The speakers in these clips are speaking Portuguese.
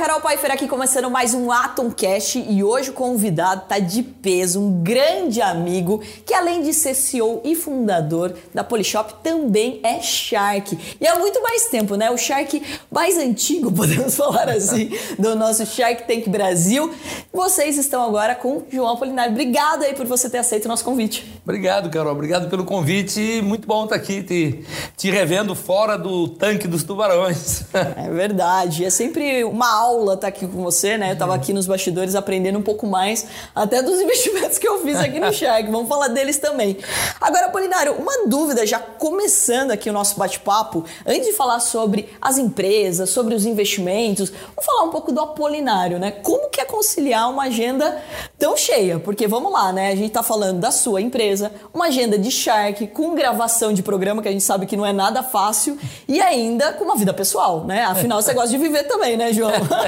Carol Pfeiffer aqui começando mais um Atomcast e hoje o convidado tá de peso, um grande amigo que além de ser CEO e fundador da Polishop também é Shark. E há muito mais tempo, né? O Shark mais antigo, podemos falar assim, do nosso Shark Tank Brasil. Vocês estão agora com João Apolinário. Obrigado aí por você ter aceito o nosso convite. Obrigado, Carol. Obrigado pelo convite. Muito bom estar aqui te, te revendo fora do tanque dos tubarões. É verdade. É sempre uma aula estar aqui com você, né? Eu estava aqui nos bastidores aprendendo um pouco mais até dos investimentos que eu fiz aqui no Shark. Vamos falar deles também. Agora, Polinário, uma dúvida já começando aqui o nosso bate-papo, antes de falar sobre as empresas, sobre os investimentos, vamos falar um pouco do Apolinário, né? Como que é conciliar uma agenda tão cheia? Porque vamos lá, né? A gente está falando da sua empresa, uma agenda de Shark, com gravação de programa, que a gente sabe que não é nada fácil, e ainda com uma vida pessoal, né? Afinal, você gosta de viver também, né, João?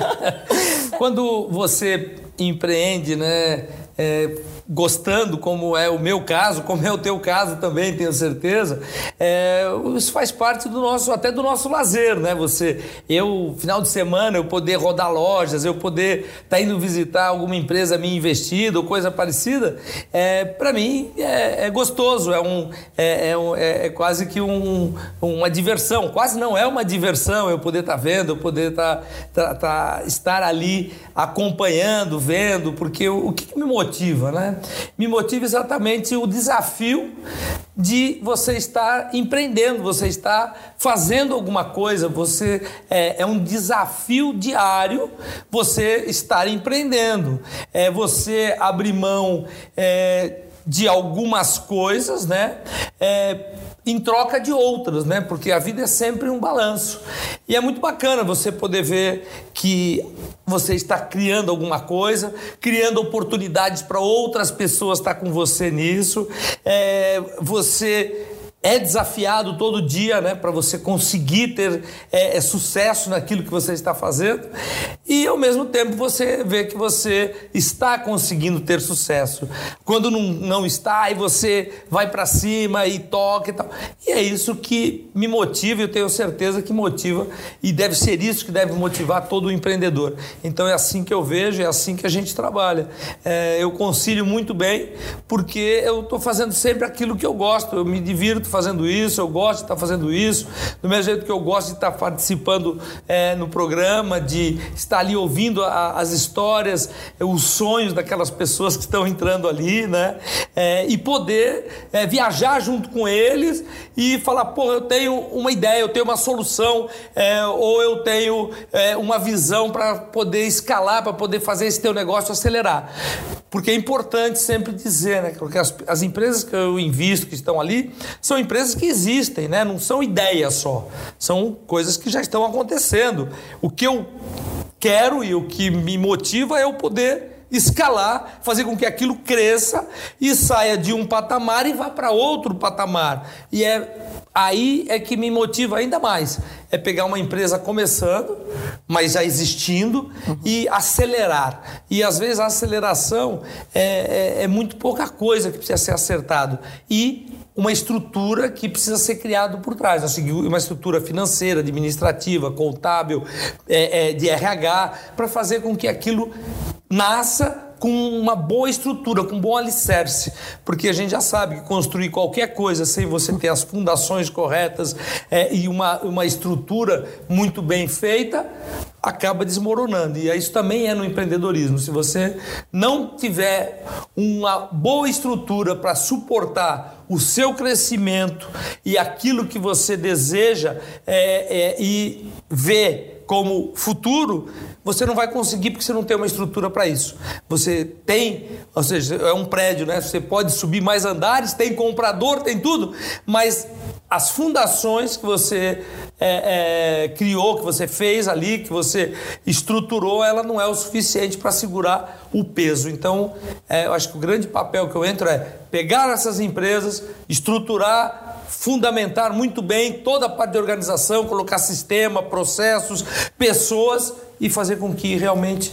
Quando você empreende, né? É, gostando, como é o meu caso, como é o teu caso também, tenho certeza, é, isso faz parte do nosso, até do nosso lazer, né? Você, eu, final de semana, eu poder rodar lojas, eu poder estar tá indo visitar alguma empresa minha investida ou coisa parecida, é, para mim é, é, gostoso, é, um, é, é, é, é quase que um, uma diversão, quase não é uma diversão eu poder estar tá vendo, eu poder tá, tá, tá, estar ali acompanhando, vendo, porque o, o que, que me motiva, né? Me motiva exatamente o desafio de você estar empreendendo, você estar fazendo alguma coisa, você é, é um desafio diário você estar empreendendo, é você abrir mão é, de algumas coisas, né? É, em troca de outras, né? Porque a vida é sempre um balanço. E é muito bacana você poder ver que você está criando alguma coisa, criando oportunidades para outras pessoas estar com você nisso. É, você é desafiado todo dia, né, para você conseguir ter é, é, sucesso naquilo que você está fazendo, e ao mesmo tempo você vê que você está conseguindo ter sucesso. Quando não, não está, aí você vai para cima e toca e tal. E é isso que me motiva, eu tenho certeza que motiva, e deve ser isso que deve motivar todo empreendedor. Então é assim que eu vejo, é assim que a gente trabalha. É, eu concilio muito bem, porque eu estou fazendo sempre aquilo que eu gosto, eu me divirto fazendo isso, eu gosto de estar fazendo isso, do mesmo jeito que eu gosto de estar participando é, no programa, de estar ali ouvindo a, as histórias, os sonhos daquelas pessoas que estão entrando ali, né? É, e poder é, viajar junto com eles e falar, pô, eu tenho uma ideia, eu tenho uma solução, é, ou eu tenho é, uma visão para poder escalar, para poder fazer esse teu negócio acelerar. Porque é importante sempre dizer, né? Porque as, as empresas que eu invisto, que estão ali, são empresas que existem, né? Não são ideias só. São coisas que já estão acontecendo. O que eu quero e o que me motiva é eu poder escalar, fazer com que aquilo cresça e saia de um patamar e vá para outro patamar. E é aí é que me motiva ainda mais. É pegar uma empresa começando, mas já existindo, uhum. e acelerar. E às vezes a aceleração é, é, é muito pouca coisa que precisa ser acertado. E uma estrutura que precisa ser criada por trás, uma estrutura financeira, administrativa, contábil, é, é, de RH, para fazer com que aquilo nasça com uma boa estrutura, com um bom alicerce, porque a gente já sabe que construir qualquer coisa sem você ter as fundações corretas é, e uma, uma estrutura muito bem feita, acaba desmoronando. E isso também é no empreendedorismo. Se você não tiver uma boa estrutura para suportar o seu crescimento e aquilo que você deseja é, é, e ver como futuro, você não vai conseguir porque você não tem uma estrutura para isso. Você tem, ou seja, é um prédio, né? Você pode subir mais andares, tem comprador, tem tudo, mas as fundações que você é, é, criou, que você fez ali, que você estruturou, ela não é o suficiente para segurar o peso. Então, é, eu acho que o grande papel que eu entro é pegar essas empresas, estruturar, fundamentar muito bem toda a parte de organização, colocar sistema, processos, pessoas e fazer com que realmente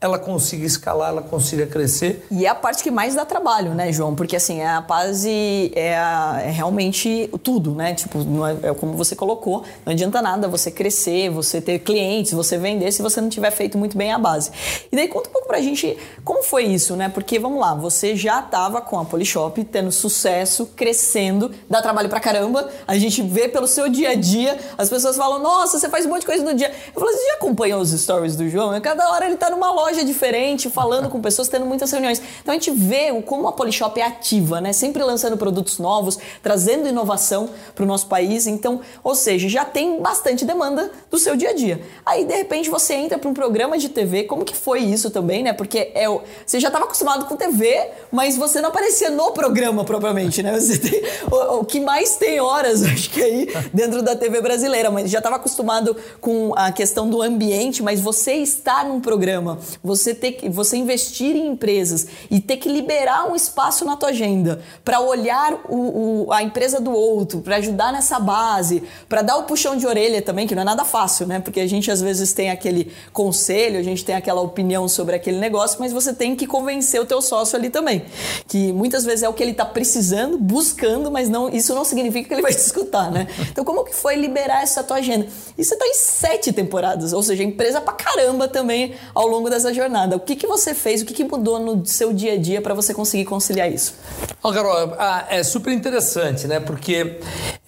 ela consiga escalar, ela consiga crescer. E é a parte que mais dá trabalho, né, João? Porque assim, a base é, a, é realmente tudo, né? Tipo, é, é, como você colocou, não adianta nada você crescer, você ter clientes, você vender se você não tiver feito muito bem a base. E daí conta um pouco pra gente como foi isso, né? Porque vamos lá, você já estava com a Polishop tendo sucesso, crescendo, dá trabalho pra caramba. A gente vê pelo seu dia a dia, as pessoas falam: "Nossa, você faz um monte de coisa no dia". Eu falo: "Você já acompanhou os stories do João? Cada hora ele tá numa loja loja diferente, falando com pessoas, tendo muitas reuniões. Então a gente vê como a Polishop é ativa, né? Sempre lançando produtos novos, trazendo inovação para o nosso país. Então, ou seja, já tem bastante demanda do seu dia a dia. Aí de repente você entra para um programa de TV, como que foi isso também, né? Porque é, você já estava acostumado com TV, mas você não aparecia no programa propriamente, né? Você tem o, o que mais tem horas, acho que aí dentro da TV brasileira, mas já estava acostumado com a questão do ambiente, mas você está num programa, você ter que você investir em empresas e ter que liberar um espaço na tua agenda para olhar o, o, a empresa do outro, para ajudar nessa base, para dar o puxão de orelha também, que não é nada fácil, né? Porque a gente às vezes tem aquele conselho, a gente tem aquela opinião sobre aquele negócio, mas você tem que convencer o teu sócio ali também, que muitas vezes é o que ele está precisando, buscando, mas não isso não significa que ele vai te escutar, né? Então como que foi liberar essa tua agenda? E você está em sete temporadas, ou seja, empresa pra caramba também ao longo dessa jornada. O que, que você fez, o que, que mudou no seu dia a dia para você conseguir conciliar isso? Oh, Carol, ah, é super interessante, né? Porque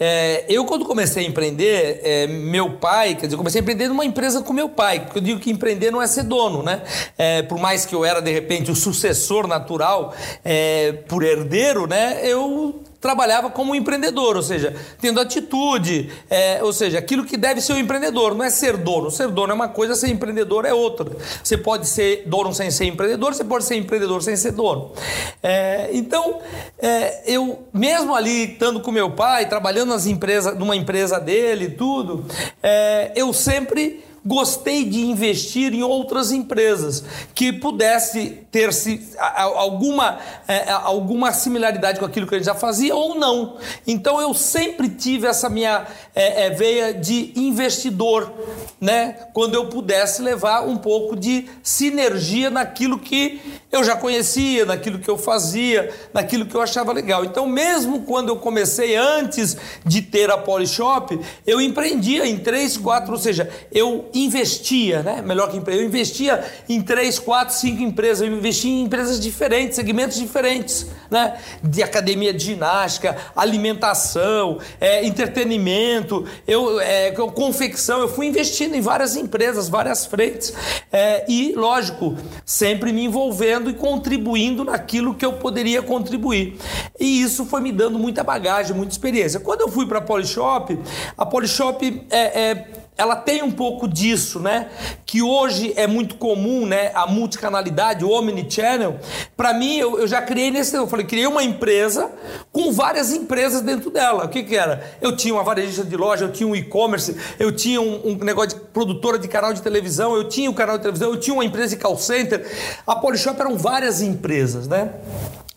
é, eu, quando comecei a empreender, é, meu pai, quer dizer, eu comecei a empreender numa empresa com meu pai, porque eu digo que empreender não é ser dono, né? É, por mais que eu era, de repente, o sucessor natural é, por herdeiro, né? Eu trabalhava como empreendedor, ou seja, tendo atitude, é, ou seja, aquilo que deve ser o um empreendedor, não é ser dono. Ser dono é uma coisa, ser empreendedor é outra. Você pode ser dono sem ser empreendedor, você pode ser empreendedor sem ser dono. É, então, é, eu, mesmo ali estando com meu pai, trabalhando nas empresas, numa empresa dele e tudo, é, eu sempre gostei de investir em outras empresas que pudesse ter -se alguma, é, alguma similaridade com aquilo que gente já fazia ou não. Então eu sempre tive essa minha é, é, veia de investidor, né? Quando eu pudesse levar um pouco de sinergia naquilo que eu já conhecia, naquilo que eu fazia, naquilo que eu achava legal. Então, mesmo quando eu comecei antes de ter a Polishop, eu empreendia em três, quatro, ou seja, eu investia, né? Melhor que empreender, eu investia em três, quatro, cinco empresas, eu investia em empresas diferentes, segmentos diferentes, né? De academia de ginástica, alimentação, é, entretenimento, eu, é, confecção, eu fui investindo em várias empresas, várias frentes, é, e, lógico, sempre me envolvendo e contribuindo naquilo que eu poderia contribuir. E isso foi me dando muita bagagem, muita experiência. Quando eu fui para a Polishop, a Polishop é, é ela tem um pouco disso, né? Que hoje é muito comum, né? A multicanalidade, o omnichannel. Para mim, eu, eu, já criei nesse. Eu falei, criei uma empresa com várias empresas dentro dela. O que, que era? Eu tinha uma varejista de loja, eu tinha um e-commerce, eu tinha um, um, negócio de produtora de canal de televisão, eu tinha o um canal de televisão, eu tinha uma empresa de call center. A Polishop eram várias empresas, né?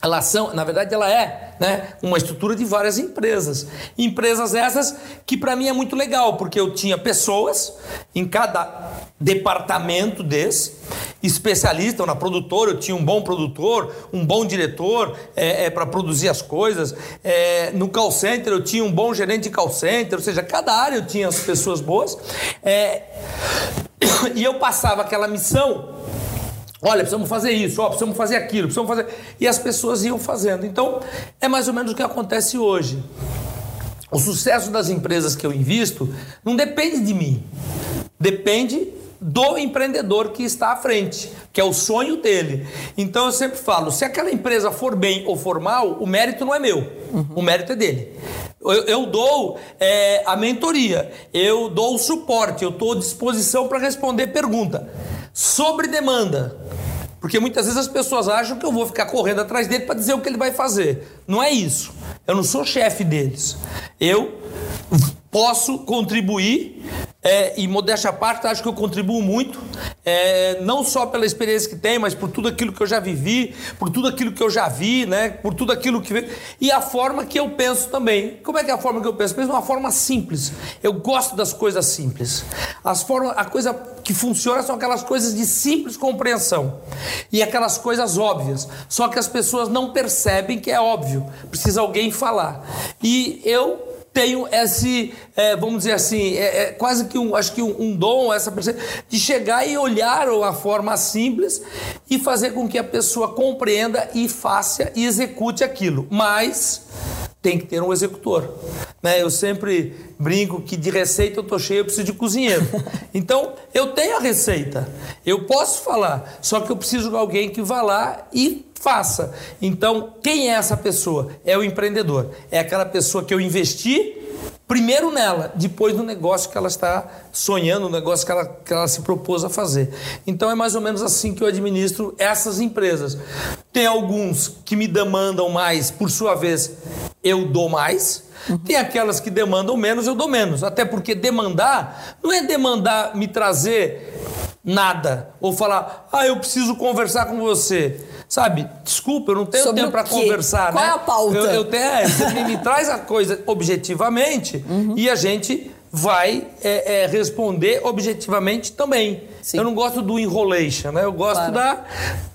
Relação, na verdade ela é né, uma estrutura de várias empresas. Empresas essas que para mim é muito legal, porque eu tinha pessoas em cada departamento desse, especialista na produtora, eu tinha um bom produtor, um bom diretor é, é para produzir as coisas. É, no call center eu tinha um bom gerente de call center, ou seja, cada área eu tinha as pessoas boas. É, e eu passava aquela missão Olha, precisamos fazer isso, ó, precisamos fazer aquilo, precisamos fazer. E as pessoas iam fazendo. Então, é mais ou menos o que acontece hoje. O sucesso das empresas que eu invisto não depende de mim. Depende do empreendedor que está à frente, que é o sonho dele. Então eu sempre falo: se aquela empresa for bem ou for mal, o mérito não é meu, uhum. o mérito é dele. Eu, eu dou é, a mentoria, eu dou o suporte, eu estou à disposição para responder pergunta. Sobre demanda. Porque muitas vezes as pessoas acham que eu vou ficar correndo atrás dele para dizer o que ele vai fazer. Não é isso. Eu não sou chefe deles. Eu posso contribuir é, e modéstia à parte, acho que eu contribuo muito, é, não só pela experiência que tenho, mas por tudo aquilo que eu já vivi, por tudo aquilo que eu já vi, né? Por tudo aquilo que. E a forma que eu penso também. Como é que é a forma que eu penso? Penso uma forma simples. Eu gosto das coisas simples. As formas, a coisa que funciona são aquelas coisas de simples compreensão e aquelas coisas óbvias. Só que as pessoas não percebem que é óbvio. Precisa alguém falar. E eu tenho esse, é, vamos dizer assim, é, é, quase que um, acho que um, um dom, essa de chegar e olhar a forma simples e fazer com que a pessoa compreenda e faça e execute aquilo. Mas tem que ter um executor. Né? Eu sempre brinco que de receita eu tô cheio, eu preciso de cozinheiro. Então, eu tenho a receita, eu posso falar, só que eu preciso de alguém que vá lá e faça. Então, quem é essa pessoa? É o empreendedor. É aquela pessoa que eu investi primeiro nela, depois no negócio que ela está sonhando, no negócio que ela, que ela se propôs a fazer. Então é mais ou menos assim que eu administro essas empresas. Tem alguns que me demandam mais, por sua vez, eu dou mais. Uhum. Tem aquelas que demandam menos, eu dou menos. Até porque demandar não é demandar me trazer nada ou falar, ah, eu preciso conversar com você. Sabe, desculpa, eu não tenho Sobre tempo para conversar, Qual né? é a pauta? Eu, eu tenho, é, você me, me, traz a coisa objetivamente uhum. e a gente vai é, é, responder objetivamente também. Sim. Eu não gosto do enrolation, né? Eu gosto claro. da,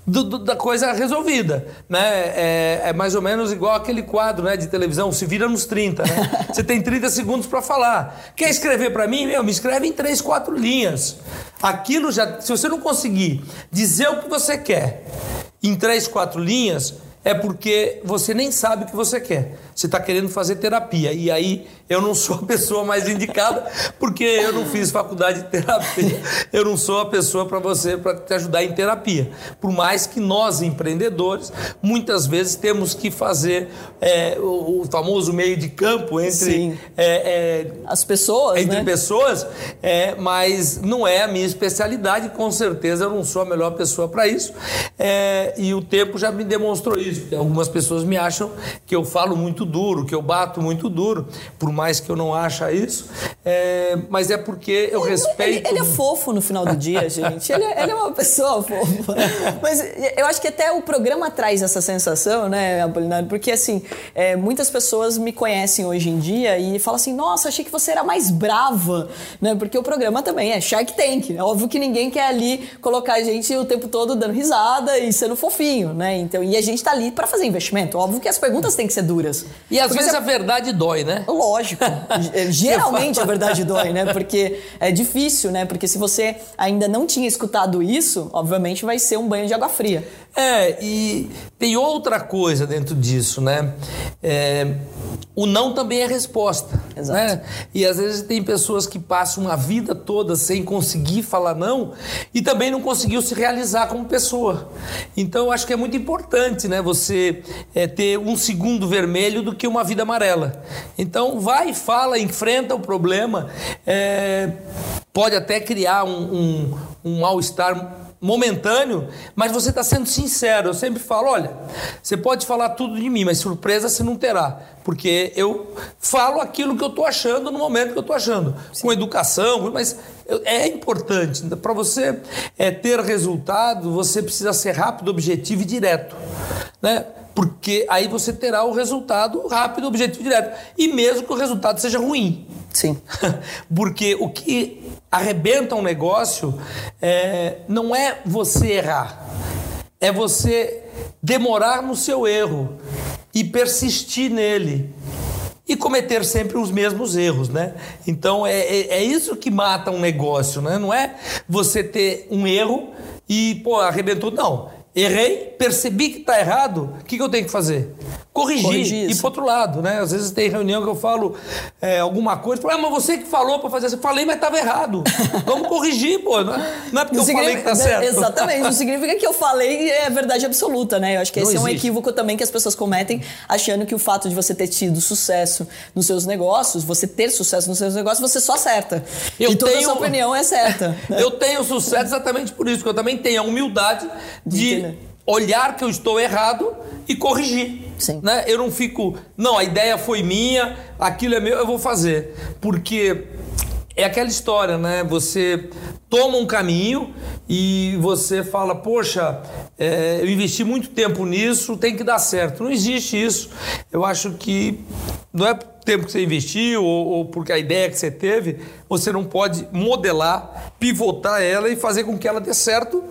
do, do, da coisa resolvida, né? É, é, mais ou menos igual aquele quadro né, de televisão, se vira nos 30, né? Você tem 30 segundos para falar. Quer escrever para mim? Meu, me escreve em três, quatro linhas. Aquilo já... Se você não conseguir dizer o que você quer em três, quatro linhas, é porque você nem sabe o que você quer. Você está querendo fazer terapia. E aí eu não sou a pessoa mais indicada, porque eu não fiz faculdade de terapia. Eu não sou a pessoa para você, para te ajudar em terapia. Por mais que nós, empreendedores, muitas vezes temos que fazer é, o, o, famoso meio de campo entre é, é, as pessoas. Entre né? pessoas, é, mas não é a minha especialidade. Com certeza eu não sou a melhor pessoa para isso. É, e o tempo já me demonstrou isso. Algumas pessoas me acham que eu falo muito duro, que eu bato muito duro, por mais que eu não ache isso, é, mas é porque eu respeito. Ele, ele, é fofo no final do dia, gente. Ele, é, ele, é uma pessoa fofa. Mas eu acho que até o programa traz essa sensação, né, Apolinário? Porque assim, é, muitas pessoas me conhecem hoje em dia e falam assim: nossa, achei que você era mais brava, né? Porque o programa também é Shark Tank. É óbvio que ninguém quer ali colocar a gente o tempo todo dando risada e sendo fofinho, né? Então, e a gente tá ali para fazer investimento. Óbvio que as perguntas têm que ser duras. E às Porque vezes você... a verdade dói, né? Lógico. Geralmente a verdade dói, né? Porque é difícil, né? Porque se você ainda não tinha escutado isso, obviamente vai ser um banho de água fria. É, e tem outra coisa dentro disso, né? É, o não também é resposta. Exato. Né? E às vezes tem pessoas que passam uma vida toda sem conseguir falar não e também não conseguiu se realizar como pessoa. Então eu acho que é muito importante né, você é, ter um segundo vermelho do que uma vida amarela. Então vai, fala, enfrenta o problema. É, pode até criar um, um, um mal-estar momentâneo, mas você está sendo sincero. Eu sempre falo: olha, você pode falar tudo de mim, mas surpresa você não terá, porque eu falo aquilo que eu estou achando no momento que eu estou achando, Sim. com educação, mas é importante. Para você é, ter resultado, você precisa ser rápido, objetivo e direto. Né? Porque aí você terá o resultado rápido, objetivo e direto. E mesmo que o resultado seja ruim. Sim. Porque o que arrebenta um negócio é, não é você errar, é você demorar no seu erro e persistir nele e cometer sempre os mesmos erros, né? Então é, é, é, isso que mata um negócio, né? Não é você ter um erro e, pô, arrebentou. Não. Errei, percebi que está errado, o que, que eu tenho que fazer? corrigir, corrigir e ir para outro lado, né? Às vezes tem reunião que eu falo é, alguma coisa, falo, ah, mas você que falou para fazer assim, falei, mas estava errado. Vamos corrigir, pô. Não é, não é porque não eu falei que tá certo. Exatamente, não significa que eu falei é verdade absoluta, né? Eu acho que esse é um equívoco também que as pessoas cometem, achando que o fato de você ter tido sucesso nos seus negócios, você ter sucesso nos seus negócios, você só acerta. Eu e toda tenho... a sua opinião é certa. Né? Eu tenho sucesso exatamente por isso, porque eu também tenho a humildade de, de olhar que eu estou errado e corrigir. Sim. Né? Eu não fico, não, a ideia foi minha, aquilo é meu, eu vou fazer. Porque é aquela história, né? Você toma um caminho e você fala, poxa, é, eu investi muito tempo nisso, tem que dar certo. Não existe isso. Eu acho que não é tempo que você investiu ou, ou porque a ideia que você teve, você não pode modelar, pivotar ela e fazer com que ela dê certo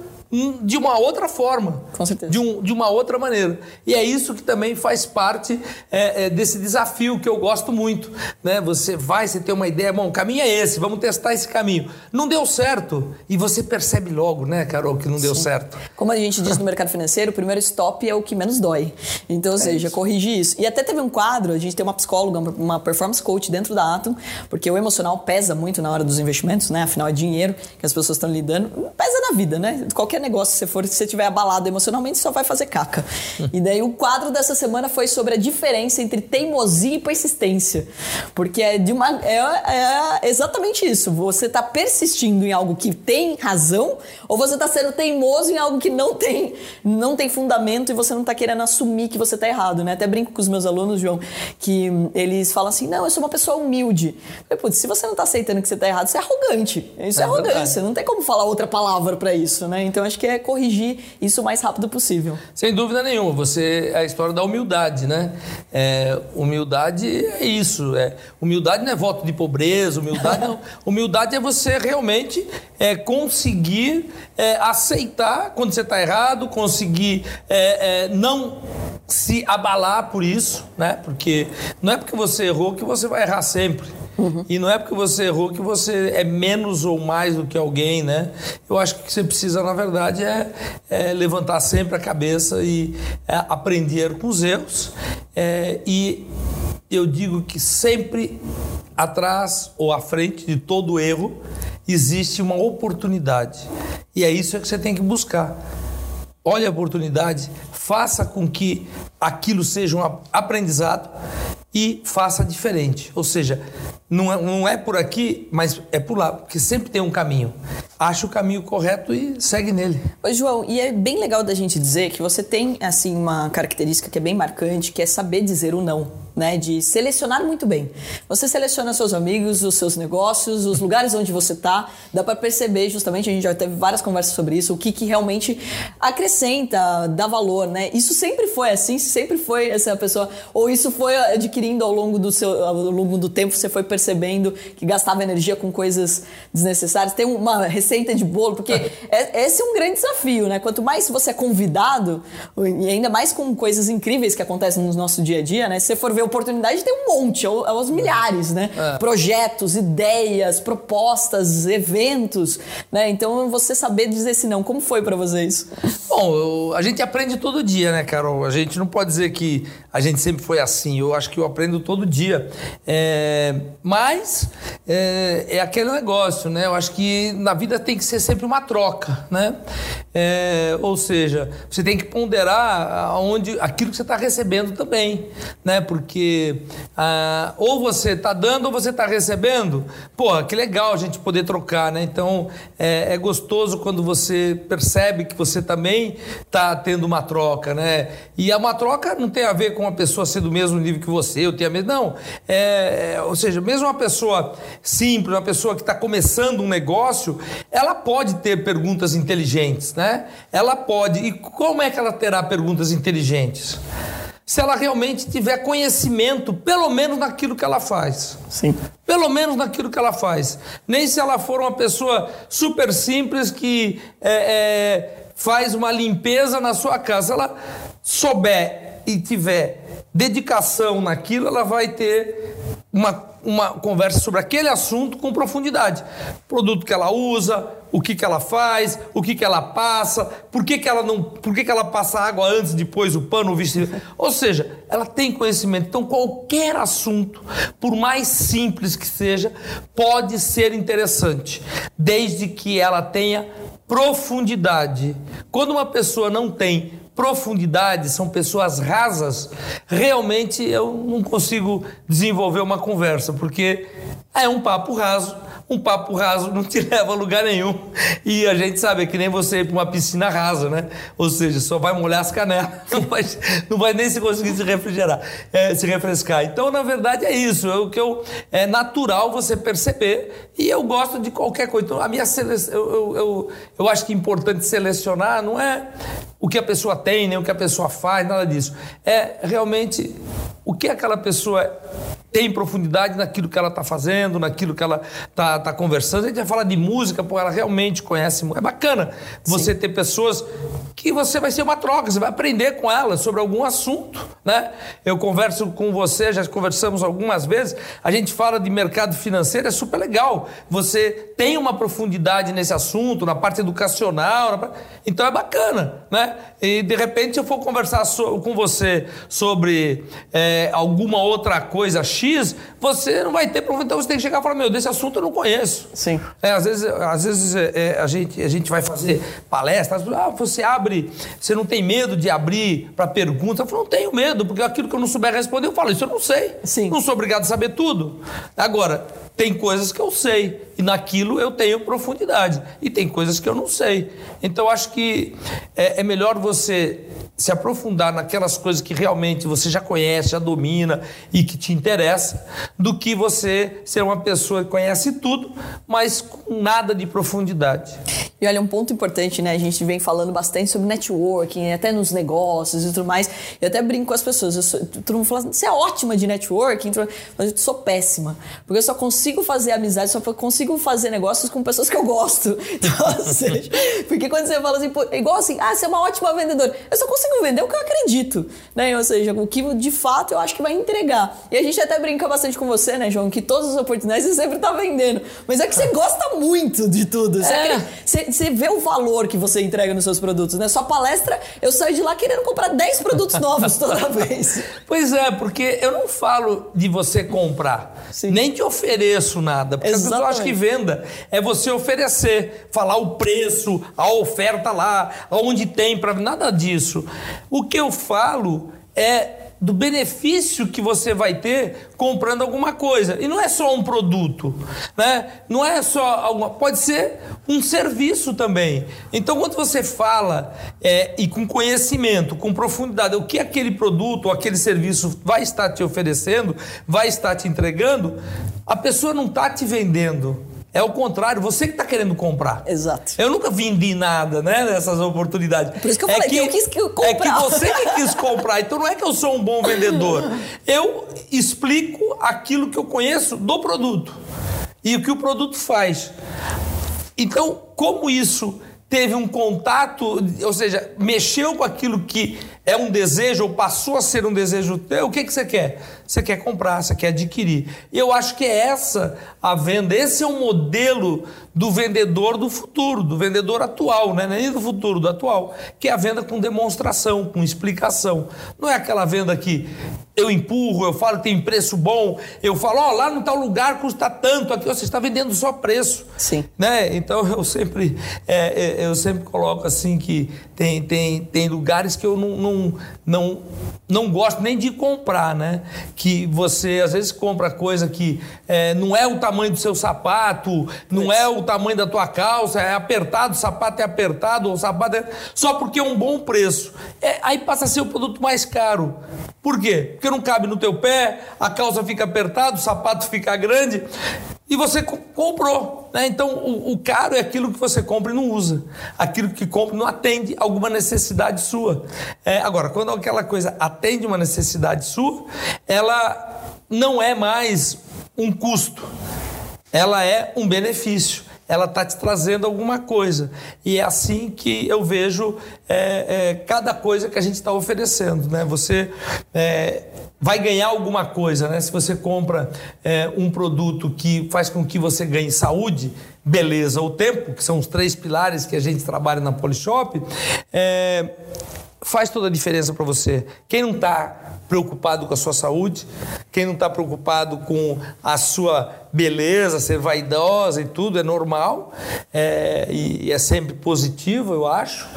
de uma outra forma. Com certeza. De, um, de uma outra maneira. E é isso que também faz parte é, é, desse desafio que eu gosto muito. Né? Você vai, você tem uma ideia, bom, o caminho é esse, vamos testar esse caminho. Não deu certo. E você percebe logo, né, Carol, que não Sim. deu certo. Como a gente diz no mercado financeiro, o primeiro stop é o que menos dói. Então, ou é seja, isso. corrigir isso. E até teve um quadro, a gente tem uma psicóloga, uma performance coach dentro da Atom, porque o emocional pesa muito na hora dos investimentos, né? Afinal, é dinheiro que as pessoas estão lidando. Pesa na vida, né? Qualquer negócio, se for, se você estiver abalado emocionalmente, só vai fazer caca. e daí o quadro dessa semana foi sobre a diferença entre teimosia e persistência. Porque é de uma. É, é exatamente isso. Você está persistindo em algo que tem razão, ou você está sendo teimoso em algo que não tem, não tem fundamento e você não está querendo assumir que você está errado, né? Até brinco com os meus alunos, João, que eles falam assim: não, eu sou uma pessoa humilde. Eu Putz, se você não está aceitando que você está errado, você é arrogante. Isso é, é arrogância. Não tem como falar outra palavra para isso, né? Então acho que é corrigir isso o mais rápido possível. Sem dúvida nenhuma. Você é a história da humildade, né? É, humildade é isso. É, humildade não é voto de pobreza. Humildade, não, humildade é você realmente é, conseguir é, aceitar quando você está errado, conseguir é, é, não se abalar por isso, né? Porque não é porque você errou que você vai errar sempre. Uhum. E não é porque você errou que você é menos ou mais do que alguém, né? Eu acho que o que você precisa, na verdade, é, é levantar sempre a cabeça e é, aprender com os erros. É, e eu digo que sempre atrás ou à frente de todo erro existe uma oportunidade. E é isso que você tem que buscar. Olhe a oportunidade, faça com que aquilo seja um aprendizado e faça diferente. Ou seja, não é, não é por aqui, mas é por lá, porque sempre tem um caminho. Acha o caminho correto e segue nele. Oi, João, e é bem legal da gente dizer que você tem assim uma característica que é bem marcante, que é saber dizer o não né, de selecionar muito bem. Você seleciona seus amigos, os seus negócios, os lugares onde você está. Dá para perceber, justamente, a gente já teve várias conversas sobre isso, o que, que realmente acrescenta, dá valor, né? Isso sempre foi assim, sempre foi essa pessoa, ou isso foi adquirindo ao longo do seu, ao longo do tempo, você foi percebendo que gastava energia com coisas desnecessárias. Tem uma receita de bolo, porque é, esse é um grande desafio, né? Quanto mais você é convidado, e ainda mais com coisas incríveis que acontecem no nosso dia a dia, né? Se você for ver oportunidade tem um monte, aos é milhares, né? É. Projetos, ideias, propostas, eventos, né? Então você saber dizer se não, como foi para vocês? Bom, eu, a gente aprende todo dia, né, Carol? A gente não pode dizer que a gente sempre foi assim. Eu acho que eu aprendo todo dia. É, mas é, é, aquele negócio, né? Eu acho que na vida tem que ser sempre uma troca, né? É, ou seja, você tem que ponderar aonde, aquilo que você está recebendo também, né? Porque ah, ou você está dando ou você está recebendo. Pô, que legal a gente poder trocar, né? Então é, é gostoso quando você percebe que você também está tendo uma troca, né? E uma troca não tem a ver com uma pessoa ser do mesmo nível que você, eu tenho a mesma. Não. É, é, ou seja, mesmo uma pessoa simples, uma pessoa que está começando um negócio, ela pode ter perguntas inteligentes, né? Ela pode. E como é que ela terá perguntas inteligentes? se ela realmente tiver conhecimento, pelo menos naquilo que ela faz. Sim. Pelo menos naquilo que ela faz. Nem se ela for uma pessoa super simples que é, é, faz uma limpeza na sua casa. Se ela souber e tiver dedicação naquilo, ela vai ter uma, uma conversa sobre aquele assunto com profundidade. Produto que ela usa, o que, que ela faz, o que, que ela passa, por que, que ela não. Por que, que ela passa água antes, depois o pano, o vestido. Ou seja, ela tem conhecimento. Então, qualquer assunto, por mais simples que seja, pode ser interessante, desde que ela tenha profundidade. Quando uma pessoa não tem profundidade, são pessoas rasas, realmente eu não consigo desenvolver uma conversa, porque é um papo raso, um papo raso não te leva a lugar nenhum. E a gente sabe, é que nem você ir para uma piscina rasa, né? Ou seja, só vai molhar as canelas, não vai, não vai nem se conseguir se refrigerar, é, se refrescar. Então, na verdade, é isso. É o que eu, é natural você perceber e eu gosto de qualquer coisa. Então, a minha seleção, eu, eu, eu, eu acho que é importante selecionar não é o que a pessoa tem, nem o que a pessoa faz, nada disso. É realmente o que aquela pessoa tem profundidade naquilo que ela está fazendo, naquilo que ela está tá conversando. A gente vai falar de música, pô, ela realmente conhece. É bacana você Sim. ter pessoas que você vai ser uma troca, você vai aprender com elas sobre algum assunto, né? Eu converso com você, já conversamos algumas vezes, a gente fala de mercado financeiro, é super legal. Você tem uma profundidade nesse assunto, na parte educacional, na... então é bacana, né? E de repente eu for conversar so... com você sobre é, alguma outra coisa X, você não vai ter problema. Então você tem que chegar e falar: meu, desse assunto eu não conheço. Sim. É, às vezes, às vezes é, é, a, gente, a gente vai fazer palestras, ah, você abre, você não tem medo de abrir para pergunta. Eu falo: não tenho medo, porque aquilo que eu não souber responder, eu falo: isso eu não sei. Sim. Não sou obrigado a saber tudo. Agora, tem coisas que eu sei e naquilo eu tenho profundidade e tem coisas que eu não sei. Então acho que é, é melhor você se aprofundar naquelas coisas que realmente você já conhece, já domina e que te interessa, do que você ser uma pessoa que conhece tudo, mas com nada de profundidade. E olha, um ponto importante, né? A gente vem falando bastante sobre networking, até nos negócios e tudo mais. Eu até brinco com as pessoas. Eu sou, todo mundo fala, você é ótima de networking, mas eu sou péssima. Porque eu só consigo fazer amizade, só consigo fazer negócios com pessoas que eu gosto. Então, seja, porque quando você fala assim, igual assim, ah, você é uma ótima vendedora. Eu só consigo vender o que eu acredito, né? Ou seja, o que de fato eu acho que vai entregar. E a gente até brinca bastante com você, né, João? Que todas as oportunidades você sempre tá vendendo. Mas é que você gosta muito de tudo. Você, é. você, você vê o valor que você entrega nos seus produtos, né? Sua palestra, eu saio de lá querendo comprar 10 produtos novos toda vez. Pois é, porque eu não falo de você comprar, Sim. nem te ofereço nada. Porque Exatamente. as pessoas acham que venda é você oferecer, falar o preço, a oferta lá, onde tem, para nada disso. O que eu falo é do benefício que você vai ter comprando alguma coisa. E não é só um produto, né? Não é só alguma, pode ser um serviço também. Então, quando você fala é, e com conhecimento, com profundidade, o que aquele produto ou aquele serviço vai estar te oferecendo, vai estar te entregando, a pessoa não está te vendendo. É o contrário, você que está querendo comprar. Exato. Eu nunca vendi nada, né, nessas oportunidades. Por isso que eu é falei que, que eu quis comprar. É que você que quis comprar. Então não é que eu sou um bom vendedor. Eu explico aquilo que eu conheço do produto e o que o produto faz. Então, como isso teve um contato, ou seja, mexeu com aquilo que é um desejo ou passou a ser um desejo teu, o que, que você quer? Você quer comprar, você quer adquirir. E eu acho que é essa a venda, esse é o modelo do vendedor do futuro, do vendedor atual, né? nem do futuro, do atual, que é a venda com demonstração, com explicação. Não é aquela venda que eu empurro, eu falo que tem preço bom, eu falo, ó, oh, lá no tal lugar custa tanto, aqui você está vendendo só preço. Sim. Né? Então eu sempre, é, é, eu sempre coloco assim que tem, tem, tem lugares que eu não, não, não, não gosto nem de comprar, né? Que você às vezes compra coisa que é, não é o tamanho do seu sapato, não é o tamanho da tua calça, é apertado, o sapato é apertado, o sapato é... Só porque é um bom preço. É, aí passa a ser o produto mais caro. Por quê? Porque não cabe no teu pé, a calça fica apertada, o sapato fica grande e você comprou. Né? Então, o, o, caro é aquilo que você compra e não usa. Aquilo que compra não atende alguma necessidade sua. É, agora, quando aquela coisa atende uma necessidade sua, ela não é mais um custo, ela é um benefício ela está te trazendo alguma coisa. E é assim que eu vejo é, é, cada coisa que a gente está oferecendo. Né? Você é, vai ganhar alguma coisa, né? Se você compra é, um produto que faz com que você ganhe saúde, beleza ou tempo, que são os três pilares que a gente trabalha na Polishop, é, faz toda a diferença para você. Quem não está preocupado com a sua saúde, quem não está preocupado com a sua beleza, ser vaidosa e tudo, é normal é, e é sempre positivo, eu acho.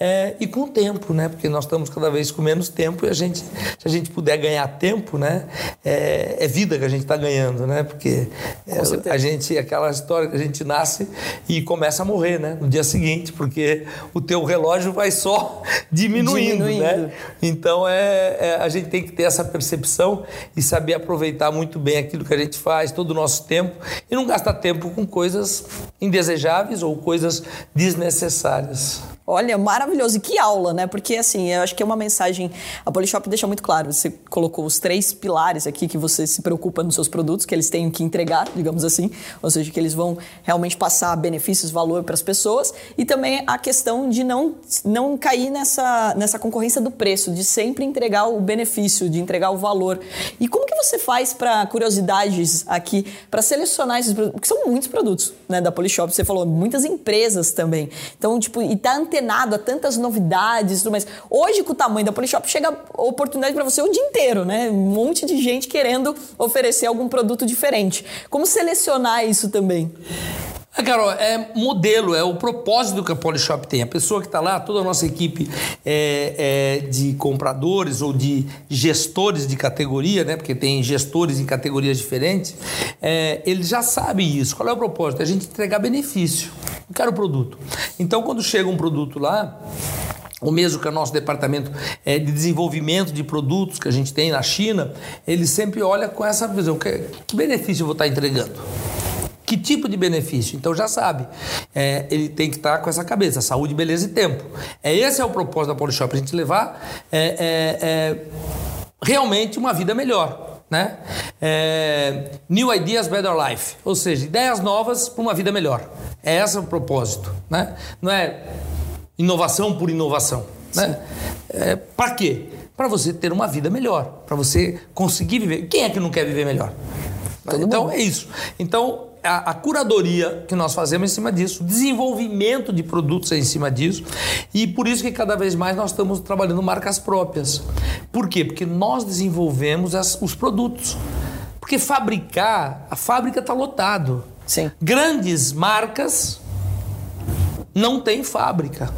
É, e com o tempo, né? Porque nós estamos cada vez com menos tempo e a gente, se a gente puder ganhar tempo, né? É, é vida que a gente está ganhando, né? Porque é, a gente, aquela história que a gente nasce e começa a morrer, né? No dia seguinte, porque o teu relógio vai só diminuindo, diminuindo. né? Então é, é, a gente tem que ter essa percepção e saber aproveitar muito bem aquilo que a gente faz, todo o nosso tempo e não gastar tempo com coisas indesejáveis ou coisas desnecessárias. Olha, maravilhoso. E que aula, né? Porque, assim, eu acho que é uma mensagem. A Polishop deixa muito claro. Você colocou os três pilares aqui que você se preocupa nos seus produtos, que eles têm que entregar, digamos assim. Ou seja, que eles vão realmente passar benefícios, valor para as pessoas. E também a questão de não, não cair nessa, nessa concorrência do preço, de sempre entregar o benefício, de entregar o valor. E como que você faz para curiosidades aqui, para selecionar esses produtos? Porque são muitos produtos, né, da Polishop. Você falou, muitas empresas também. Então, tipo, e tá antenado a tantas novidades e tudo mais. Hoje, com o tamanho da Polishop, chega oportunidade para você o dia inteiro, né? Um monte de gente querendo oferecer algum produto diferente. Como selecionar isso também? É, Carol, é modelo, é o propósito que a Polishop tem. A pessoa que está lá, toda a nossa equipe é, é, de compradores ou de gestores de categoria, né? Porque tem gestores em categorias diferentes, é, ele já sabe isso. Qual é o propósito? É a gente entregar benefício. Eu quero produto. Então, quando chega um produto lá, o mesmo que o nosso departamento é, de desenvolvimento de produtos que a gente tem na China, ele sempre olha com essa visão: que, que benefício eu vou estar entregando? Que tipo de benefício? Então já sabe, é, ele tem que estar com essa cabeça, saúde, beleza e tempo. É esse é o propósito da Polishop, a gente levar é, é, é realmente uma vida melhor. Né? É, new Ideas, Better Life, ou seja, ideias novas para uma vida melhor. É esse o propósito. Né? Não é inovação por inovação. Né? É, para quê? Para você ter uma vida melhor, para você conseguir viver. Quem é que não quer viver melhor? Todo então mundo. é isso. Então a, a, curadoria que nós fazemos é em cima disso, o desenvolvimento de produtos é em cima disso, e por isso que cada vez mais nós estamos trabalhando marcas próprias. Por quê? Porque nós desenvolvemos as, os produtos. Porque fabricar, a fábrica está lotado. Sim. Grandes marcas não têm fábrica.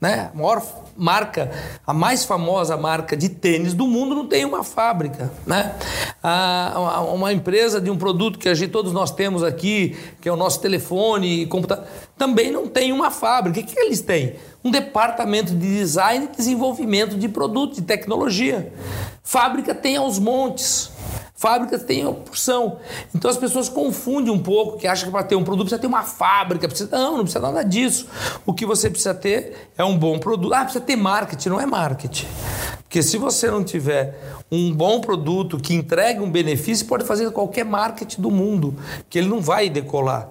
Né? A maior marca, a mais famosa marca de tênis do mundo não tem uma fábrica, né? uma empresa de um produto que a gente, todos nós temos aqui, que é o nosso telefone e computador, também não tem uma fábrica. O que eles têm? Um departamento de design e desenvolvimento de produto, de tecnologia. Fábrica tem aos montes. Fábricas têm opção. Então as pessoas confundem um pouco, que acham que para ter um produto precisa ter uma fábrica. Precisa... Não, não precisa nada disso. O que você precisa ter é um bom produto. Ah, precisa ter marketing. Não é marketing. Porque se você não tiver um bom produto que entregue um benefício, pode fazer qualquer marketing do mundo, que ele não vai decolar.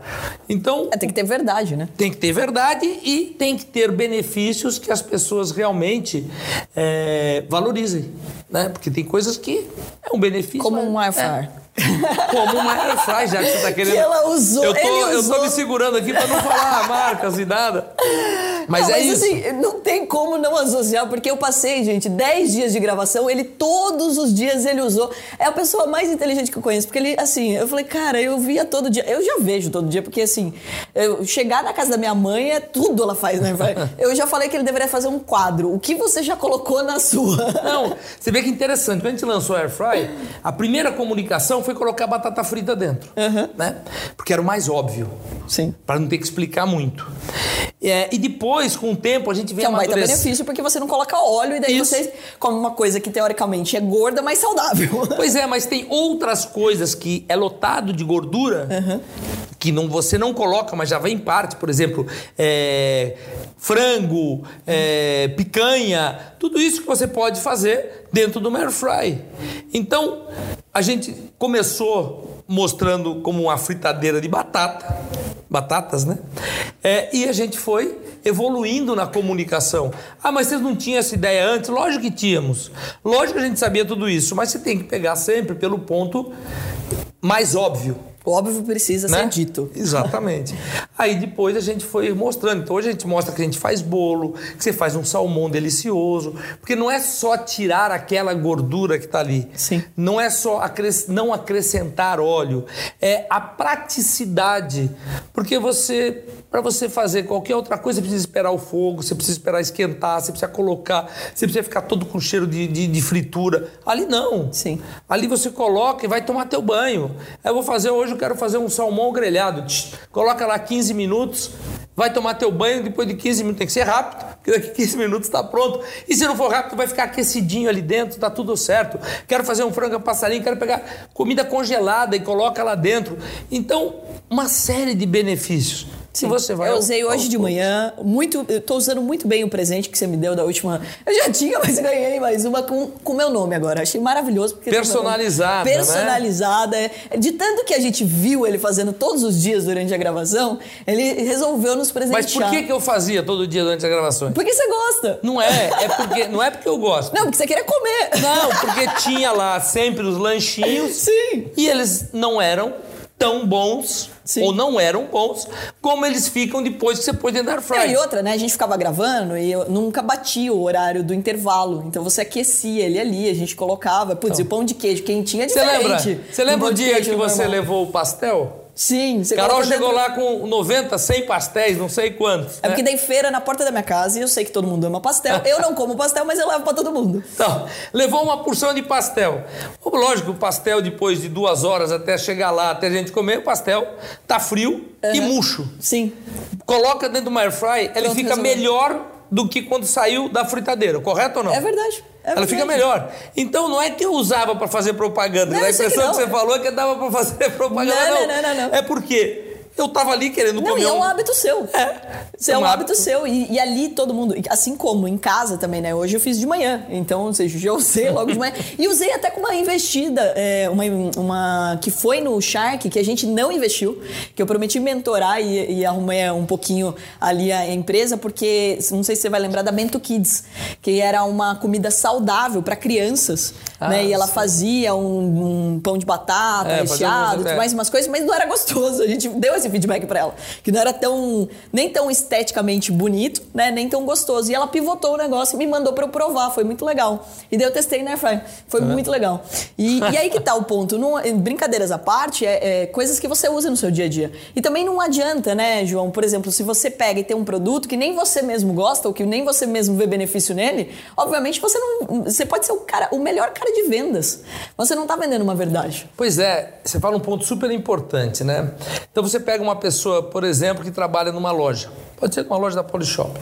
Então. É, tem que ter verdade, né? Tem que ter verdade e tem que ter benefícios que as pessoas realmente é, valorizem. Né? Porque tem coisas que é um benefício. Como um air fryer. É. Como uma airfry, já que você está querendo. Que ela usou. Eu tô, ele eu tô me segurando aqui para não falar marcas e nada. Mas não, é mas, isso. Assim, não tem como não associar, porque eu passei, gente, 10 dias de gravação, ele todos os dias ele usou. É a pessoa mais inteligente que eu conheço, porque ele, assim, eu falei, cara, eu via todo dia. Eu já vejo todo dia, porque assim, eu chegar na casa da minha mãe é tudo ela faz, né? Eu já falei que ele deveria fazer um quadro. O que você já colocou na sua? Não, você vê que interessante. Quando a gente lançou a Airfry, a primeira comunicação foi colocar batata frita dentro, uhum. né? Porque era o mais óbvio. Sim. Para não ter que explicar muito. É, e depois, com o tempo, a gente vê que é um baita benefício porque você não coloca óleo e daí Isso. você come uma coisa que teoricamente é gorda, mas saudável. Pois é, mas tem outras coisas que é lotado de gordura uhum. que não, você não coloca, mas já vem parte. Por exemplo, é, frango, é, picanha, tudo isso que você pode fazer dentro do air fry. Então, a gente começou mostrando como uma fritadeira de batata, batatas, né? É, e a gente foi evoluindo na comunicação. Ah, mas vocês não tinham essa ideia antes? Lógico que tínhamos. Lógico que a gente sabia tudo isso, mas você tem que pegar sempre pelo ponto mais óbvio. O óbvio precisa né? ser dito. Exatamente. Aí depois a gente foi mostrando. Então hoje a gente mostra que a gente faz bolo, que você faz um salmão delicioso. Porque não é só tirar aquela gordura que está ali. Sim. Não é só acres não acrescentar óleo. É a praticidade. Porque você, para você fazer qualquer outra coisa, você precisa esperar o fogo, você precisa esperar esquentar, você precisa colocar, você precisa ficar todo com cheiro de, de, de fritura. Ali não. Sim. Ali você coloca e vai tomar teu banho. Eu vou fazer hoje, eu quero fazer um salmão grelhado. Tch, coloca lá 15 minutos, vai tomar teu banho, depois de 15 minutos tem que ser rápido, porque daqui 15 minutos está pronto. E se não for rápido, vai ficar aquecidinho ali dentro, tá tudo certo. Quero fazer um frango passarinho, quero pegar comida congelada e coloca lá dentro. Então, uma série de benefícios. Se você vai eu usei hoje ao- de manhã, muito, eu tô usando muito bem o presente que você me deu da última. Eu já tinha, mas ganhei mais uma com o meu nome agora. Achei maravilhoso. Porque nome. Personalizada, né? Personalizada. é. De tanto que a gente viu ele fazendo todos os dias durante a gravação, ele resolveu nos presentear. Mas por que, que eu fazia todo dia durante as gravações? Porque você gosta. Não é, é porque não é porque eu gosto. Não, porque você queria comer. Não, porque tinha lá sempre os lanchinhos. Sim. E eles não eram tão bons, Sim. ou não eram bons, como eles ficam depois que você põe dentro da air Não, fryer. e outra, né? A gente ficava gravando e eu nunca batia o horário do intervalo. Então você aquecia ele ali, a gente colocava. Putz, e o pão de queijo quentinho é Você diferente. lembra? Você lembra o dia que você normal. levou o pastel? Sim, você Carol chegou dentro- lá com 90, 100 pastéis, não sei quantos. É porque né? tem feira na porta da minha casa e eu sei que todo mundo ama pastel. Eu não como pastel, mas eu levo pra todo mundo. Então, levou uma porção de pastel. Lógico, o pastel, depois de duas horas até chegar lá, até a gente comer, o pastel tá frio e murcho. Sim. Coloca dentro do air fry, ele Pronto, fica resolveu. melhor do que quando saiu da fritadeira, correto ou não? É verdade. É Ela fica melhor. Então não é que eu usava para fazer propaganda. Não, a que impressão que, não. você falou é que dava para fazer propaganda. Não, não, não, não, não. É porque eu tava ali querendo Não, comer e é um um- hábito seu. É. Isso é É um um hábito, hábito. seu. E, e ali todo mundo, assim como em casa também, né? Hoje eu fiz de manhã. Então, ou seja, já usei logo de manhã. E usei até com uma investida, é, uma, uma que foi no Shark, que a gente não investiu, que eu prometi mentorar e, e arrumei um pouquinho ali a empresa, porque não sei se você vai lembrar da Bento Kids, que era uma comida saudável para crianças. Ah, né? E ela sim. fazia um, um pão de batata É, recheado, tudo mais umas coisas, mas não era gostoso. A gente deu esse feedback pra ela. Que não era tão. nem tão esteticamente bonito, né? Nem tão gostoso. E ela pivotou o negócio e me mandou pra eu provar. Foi muito legal. E daí eu testei na Airfryer. Foi muito legal. E, e aí que tá o ponto. Não- brincadeiras à parte, é, é coisas que você usa no seu dia a dia. E também não adianta, né, João? Por exemplo, se você pega e tem um produto que nem você mesmo gosta, ou que nem você mesmo vê benefício nele, obviamente você não. Você pode ser o cara, o melhor cara de vendas. Você não tá vendendo uma verdade. Pois é, você fala um ponto super importante, né? Então você pega uma pessoa, por exemplo, que trabalha numa loja. Pode ser uma loja da Polishop.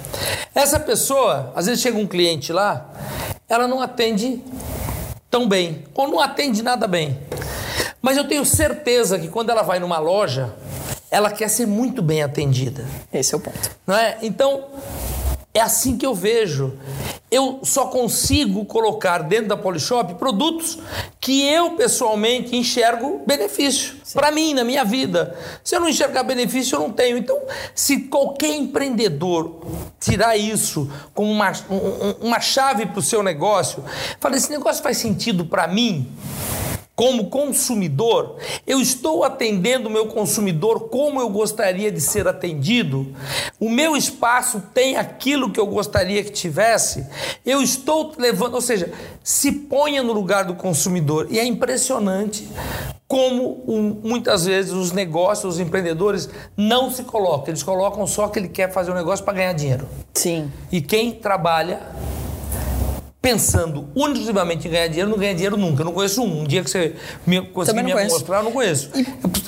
Essa pessoa, às vezes chega um cliente lá, ela não atende tão bem, ou não atende nada bem. Mas eu tenho certeza que quando ela vai numa loja, ela quer ser muito bem atendida. Esse é o ponto. Não é? Então, é assim que eu vejo. Eu só consigo colocar dentro da Polishop produtos que eu pessoalmente enxergo benefício. Para mim, na minha vida. Se eu não enxergar benefício, eu não tenho. Então, se qualquer empreendedor tirar isso como uma, um- um- uma chave para o seu negócio, fala: esse negócio faz sentido para mim? Como consumidor, eu estou atendendo o meu consumidor como eu gostaria de ser atendido? O meu espaço tem aquilo que eu gostaria que tivesse? Eu estou levando, ou seja, se ponha no lugar do consumidor. E é impressionante como um, muitas vezes os negócios, os empreendedores não se colocam. Eles colocam só que ele quer fazer um negócio para ganhar dinheiro. Sim. E quem trabalha pensando unicamente em ganhar dinheiro, não ganha dinheiro nunca. Eu não conheço um. Um dia que você me conseguir me conheço. mostrar, eu não conheço.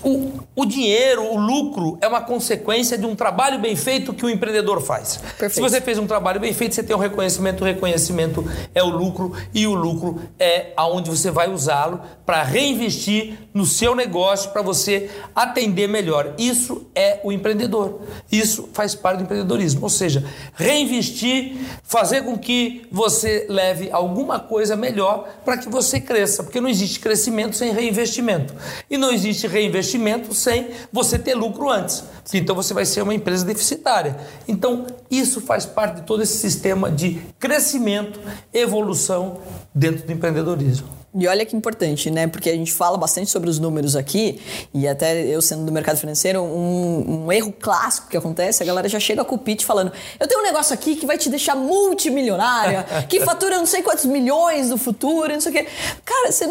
O, o dinheiro, o lucro, é uma consequência de um trabalho bem feito que o empreendedor faz. Perfeito. Se você fez um trabalho bem feito, você tem um reconhecimento. O reconhecimento é o lucro e o lucro é aonde você vai usá-lo para reinvestir no seu negócio para você atender melhor. Isso é o empreendedor. Isso faz parte do empreendedorismo. Ou seja, reinvestir, fazer com que você leve alguma coisa melhor para que você cresça. Porque não existe crescimento sem reinvestimento. E não existe reinvestimento sem você ter lucro antes. Então você vai ser uma empresa deficitária. Então isso faz parte de todo esse sistema de crescimento, evolução dentro do empreendedorismo. E olha que importante, né? Porque a gente fala bastante sobre os números aqui, e até eu sendo do mercado financeiro, um, um erro clássico que acontece, a galera já chega com o pitch falando: eu tenho um negócio aqui que vai te deixar multimilionária, que fatura não sei quantos milhões no futuro, não sei o quê. Cara, você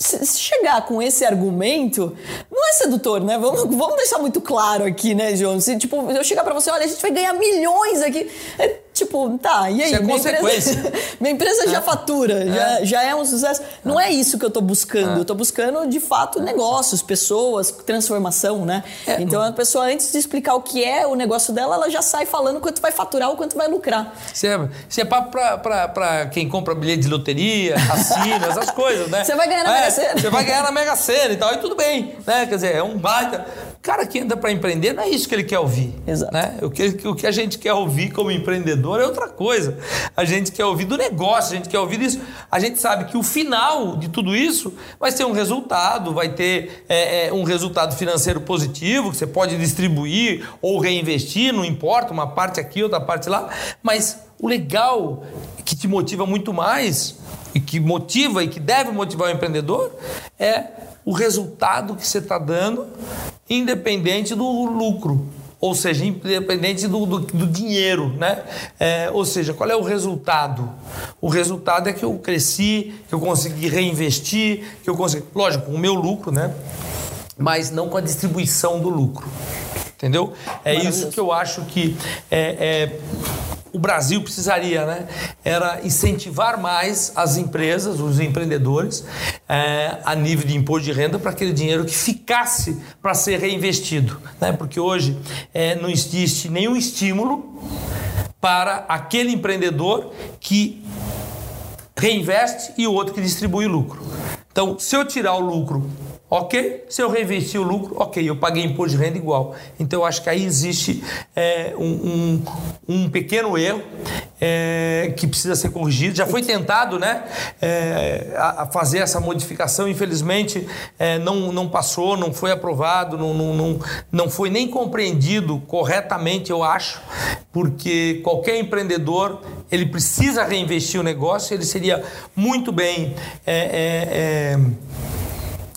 se chegar com esse argumento, não é sedutor, né? Vamos, vamos deixar muito claro aqui, né, João? Se, tipo, eu chegar para você, olha, a gente vai ganhar milhões aqui. É, tipo, tá, e aí? Isso é minha consequência. Empresa, minha empresa já fatura, Já, já é um sucesso. Não é isso que eu tô buscando. Eu tô buscando, de fato, negócios, pessoas, transformação, né? É. Então, a pessoa, antes de explicar o que é o negócio dela, ela já sai falando quanto vai faturar ou quanto vai lucrar. Isso é, isso é papo pra, pra, pra quem compra bilhete de loteria, cassino, essas coisas, né? Você vai ganhar na É, Mega Sena. Você vai ganhar na Mega Sena e tal, e tudo bem, né? Quer dizer, é um baita. O cara que anda para empreender não é isso que ele quer ouvir. Exato. Né? O, que, o que a gente quer ouvir como empreendedor é outra coisa. A gente quer ouvir do negócio, a gente quer ouvir disso. A gente sabe que o final de tudo isso vai ser um resultado, vai ter é, é, um resultado financeiro positivo, que você pode distribuir ou reinvestir, não importa, uma parte aqui, outra parte lá. Mas o legal, que te motiva muito mais, e que motiva e que deve motivar o empreendedor, é o resultado que você está dando, independente do lucro. Ou seja, independente do, do, do dinheiro, né? É, ou seja, qual é o resultado? O resultado é que eu cresci, que eu consegui reinvestir, que eu consegui. Lógico, com o meu lucro, né? Mas não com a distribuição do lucro. Entendeu? É isso que eu acho que é, é, o Brasil precisaria, né? Era incentivar mais as empresas, os empreendedores, é, a nível de imposto de renda para aquele dinheiro que ficasse para ser reinvestido, né? Porque hoje é, não existe nenhum estímulo para aquele empreendedor que reinveste e o outro que distribui lucro. Então, se eu tirar o lucro Ok? Se eu reinvestir o lucro, ok, eu paguei imposto de renda igual. Então eu acho que aí existe é, um, um, um, pequeno erro é, que precisa ser corrigido. Já foi tentado né, é, a, a fazer essa modificação, infelizmente é, não, não passou, não foi aprovado, não, não, não, não foi nem compreendido corretamente, eu acho, porque qualquer empreendedor ele precisa reinvestir o negócio, ele seria muito bem.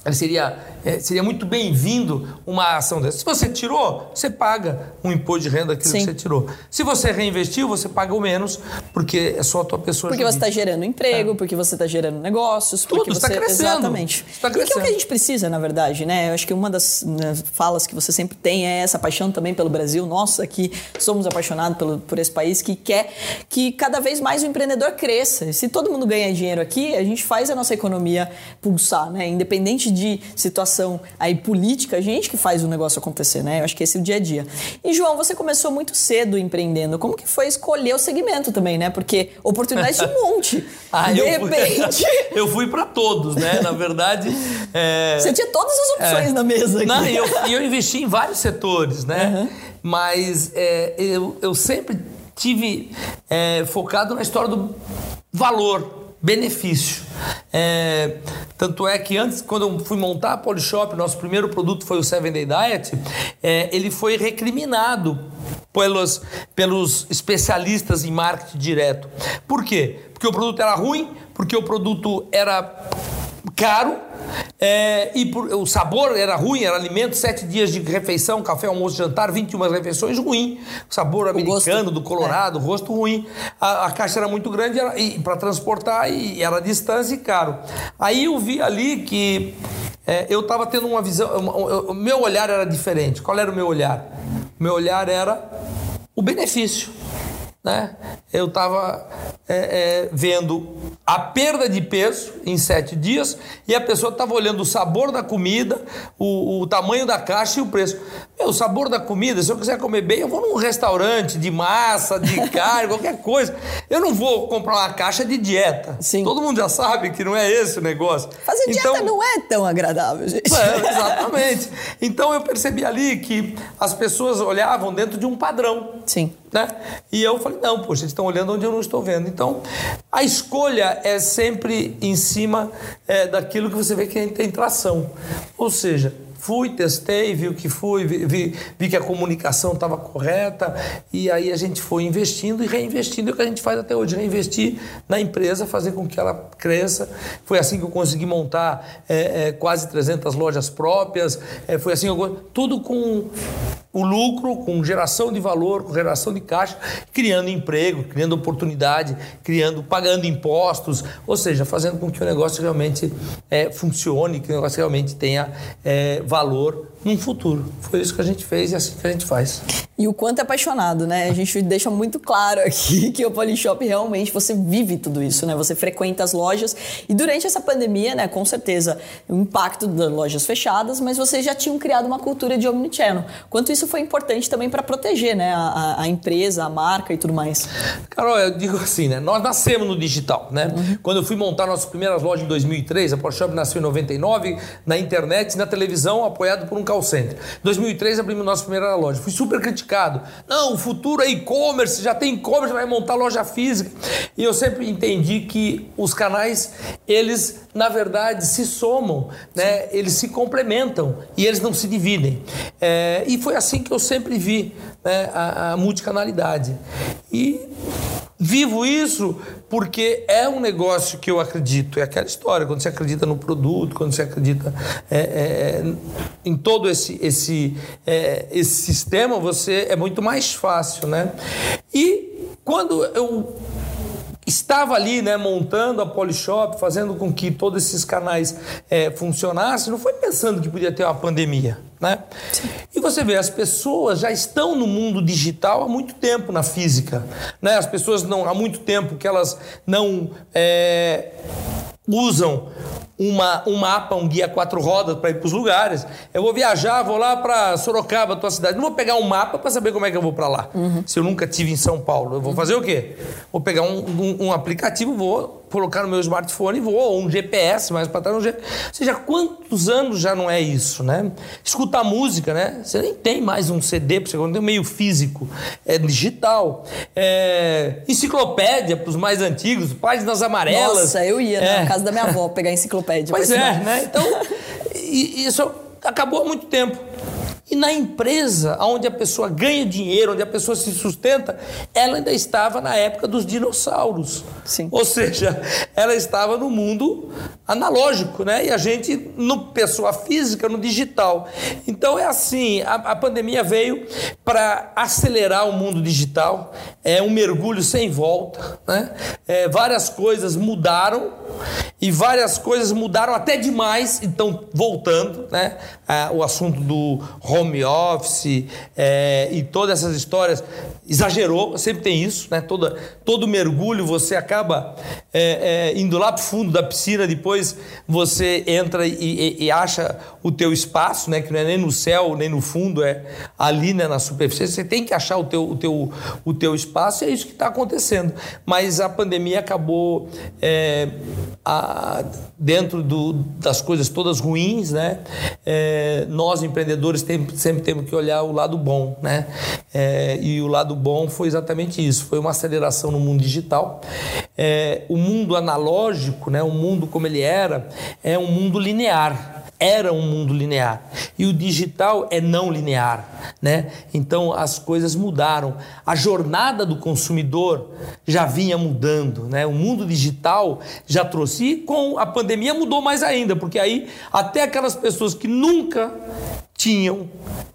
É, é, ele seria, é, seria muito bem-vindo uma ação dessa. Se você tirou, você paga um imposto de renda daquilo Sim. que você tirou. Se você reinvestiu, você paga o menos, porque é só a tua pessoa Porque você jurídica. está gerando emprego, porque você está gerando negócios, Tudo, porque você tá você crescendo. exatamente. Você tá E que é o que crescendo. a gente precisa, na verdade, né? Eu acho que uma das né, falas que você sempre tem é essa paixão também pelo Brasil. Nossa, que somos apaixonados pelo, por esse país que quer que cada vez mais o empreendedor cresça. Se todo mundo ganha dinheiro aqui, a gente faz a nossa economia pulsar, né? Independente de situação aí política, a gente que faz o negócio acontecer, né? Eu acho que esse é o dia a dia. E João, você começou muito cedo empreendendo. Como que foi escolher o segmento também, né? Porque oportunidades de um monte. Ah, de eu fui- repente, eu fui para todos, né? Na verdade. é, você tinha todas as opções É. na mesa aqui. Não, e eu, eu investi em vários setores, né? Mas é, eu, eu sempre tive é, focado na história do valor, benefício. É, tanto é que antes, quando eu fui montar a Polishop, nosso primeiro produto foi o Seven Day Diet, é, ele foi recriminado pelos, pelos especialistas em marketing direto. Por quê? Porque o produto era ruim, porque o produto era caro é, e por- o sabor era ruim, era alimento, sete dias de refeição, café, almoço, jantar, 21 refeições, ruim. O sabor americano, do Colorado, rosto ruim. A, a caixa era muito grande para transportar e era distância e caro. Aí eu vi ali que é, eu estava tendo uma visão, o meu olhar era diferente. Qual era o meu olhar? O meu olhar era o benefício né? Eu estava vendo a perda de peso em sete dias e a pessoa estava olhando o sabor da comida, o, o tamanho da caixa e o preço. Meu, o sabor da comida, se eu quiser comer bem, eu vou num restaurante de massa, de carne, qualquer coisa. Eu não vou comprar uma caixa de dieta. Sim. Todo mundo já sabe que não é esse o negócio. Fazer dieta Então- não é tão agradável, gente. é, exatamente. Então eu percebi ali que as pessoas olhavam dentro de um padrão. Sim. Né? E eu falei, não, poxa, eles estão olhando onde eu não estou vendo. Então, a escolha é sempre em cima é, daquilo que você vê que tem tração. Ou seja, fui, testei, vi o que fui, vi, vi, vi que a comunicação estava correta e aí a gente foi investindo e reinvestindo. É o que a gente faz até hoje, reinvestir na empresa, fazer com que ela cresça. Foi assim que eu consegui montar é, é, quase 300 lojas próprias. É, foi assim, eu, tudo com o lucro, com geração de valor, com geração de caixa, criando emprego, criando oportunidade, criando, pagando impostos, ou seja, fazendo com que o negócio realmente é, funcione, que o negócio realmente tenha é, valor num futuro. Foi isso que a gente fez e é assim que a gente faz. E o quanto é apaixonado, né? A gente deixa muito claro aqui que o Polishop realmente você vive tudo isso, né? Você frequenta as lojas e durante essa pandemia, né, com certeza, o impacto das lojas fechadas, mas vocês já tinham criado uma cultura de omnichannel. Quanto isso foi importante também para proteger, né, a, a, empresa, a marca e tudo mais. Carol, eu digo assim, né? Nós nascemos no digital, né? Uhum. Quando eu fui montar nossas primeiras lojas em 2003, a Polishop nasceu em 99, na internet, na televisão, apoiado por um call center. Em 2003 abrimos nossa primeira loja. Fui super criticado. Não, o futuro é e-commerce, já tem e-commerce, vai montar loja física. E eu sempre entendi que os canais, eles na verdade se somam, né? Eles se complementam e eles não se dividem. É, e foi assim que eu sempre vi né, a, a multicanalidade. E Vivo isso porque é um negócio que eu acredito. É aquela história, quando você acredita no produto, quando você acredita é, é, em todo esse, esse, é, esse sistema, você é muito mais fácil, né? E quando eu estava ali, né, montando a Polishop, fazendo com que todos esses canais é, funcionassem, não foi pensando que podia ter uma pandemia, né? E você vê, as pessoas já estão no mundo digital há muito tempo na física, né? As pessoas não há muito tempo que elas não é, usam uma, um mapa, um guia quatro rodas para ir para os lugares. Eu vou viajar, vou lá para Sorocaba, tua cidade. Não vou pegar um mapa para saber como é que eu vou para lá. Uhum. Se eu nunca tive em São Paulo, eu vou fazer o quê? Vou pegar um, um, um aplicativo, vou colocar no meu smartphone e vou, ou um GPS mais para trás. Um GPS. Ou seja, quantos anos já não é isso, né? Escutar música, né? Você nem tem mais um CD, você não tem um meio físico, é digital. É... Enciclopédia para os mais antigos, páginas amarelas. Nossa, eu ia é. na casa da minha avó pegar enciclopédia. Pois é, né? Então, isso acabou há muito tempo. E na empresa, onde a pessoa ganha dinheiro, onde a pessoa se sustenta, ela ainda estava na época dos dinossauros. Sim. Ou seja, ela estava no mundo analógico, né? E a gente, no pessoa física, no digital. Então é assim, a, a pandemia veio para acelerar o mundo digital, é um mergulho sem volta, né? É, várias coisas mudaram e várias coisas mudaram até demais, então voltando, né? É, o assunto do home office é, e todas essas histórias exagerou, sempre tem isso, né? Toda, todo mergulho você acaba é, é, indo lá para o fundo da piscina, depois você entra e, e, e, acha o teu espaço, né? Que não é nem no céu nem no fundo, é ali né, na superfície. Você tem que achar o teu, o teu, o teu espaço e é isso que está acontecendo. Mas a pandemia acabou é, a, dentro do, das coisas todas ruins, né? É, nós empreendedores tem, sempre temos que olhar o lado bom, né? É, e o lado bom foi exatamente isso, foi uma aceleração no mundo digital. É, o mundo analógico, né? O mundo como ele era, é um mundo linear era um mundo linear e o digital é não linear, né? Então as coisas mudaram. A jornada do consumidor já vinha mudando, né? O mundo digital já trouxe e com a pandemia mudou mais ainda, porque aí até aquelas pessoas que nunca tinham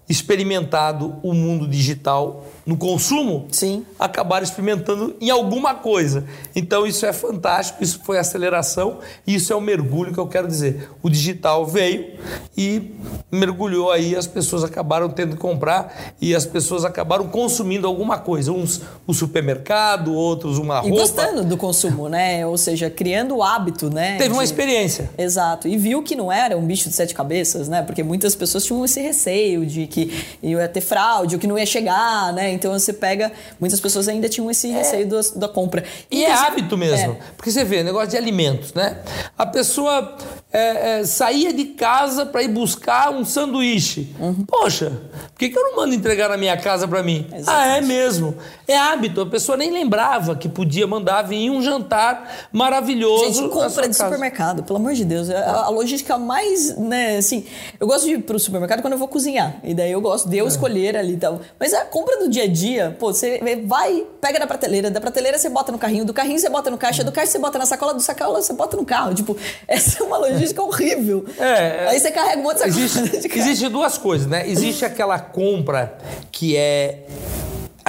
experimentado o mundo digital no consumo, Sim. acabaram experimentando em alguma coisa. Então isso é fantástico, isso foi aceleração e isso é o mergulho que eu quero dizer. O digital veio e mergulhou aí, as pessoas acabaram tendo que comprar e as pessoas acabaram consumindo alguma coisa. Uns o supermercado, outros uma roupa. E gostando do consumo, né? Ou seja, criando o hábito, né? Teve de... uma experiência. Exato. E viu que não era um bicho de sete cabeças, né? Porque muitas pessoas tinham esse receio de que ia ter fraude, ou que não ia chegar, né? Então você pega. Muitas pessoas ainda tinham esse é. receio do, da compra. E é hábito mesmo. É. Porque você vê, negócio de alimentos, né? A pessoa é, é, saía de casa para ir buscar um sanduíche. Uhum. Poxa, por que, que eu não mando entregar na minha casa para mim? Exatamente. Ah, é mesmo. É hábito, a pessoa nem lembrava que podia mandar vir um jantar maravilhoso. Gente, compra de casa. supermercado, pelo amor de Deus. A, a, logística mais, né, assim, eu gosto de ir pro supermercado quando eu vou cozinhar. E daí eu gosto de eu é. escolher ali e tal. Mas a compra do dia a dia, pô, você vai, pega da prateleira, da prateleira você bota no carrinho, do carrinho você bota no caixa, do caixa você bota na sacola, do sacola você bota no carro. Tipo, essa é uma logística horrível. É, Aí você carrega um monte de sacola. Existe, existe duas coisas, né? Existe aquela compra que é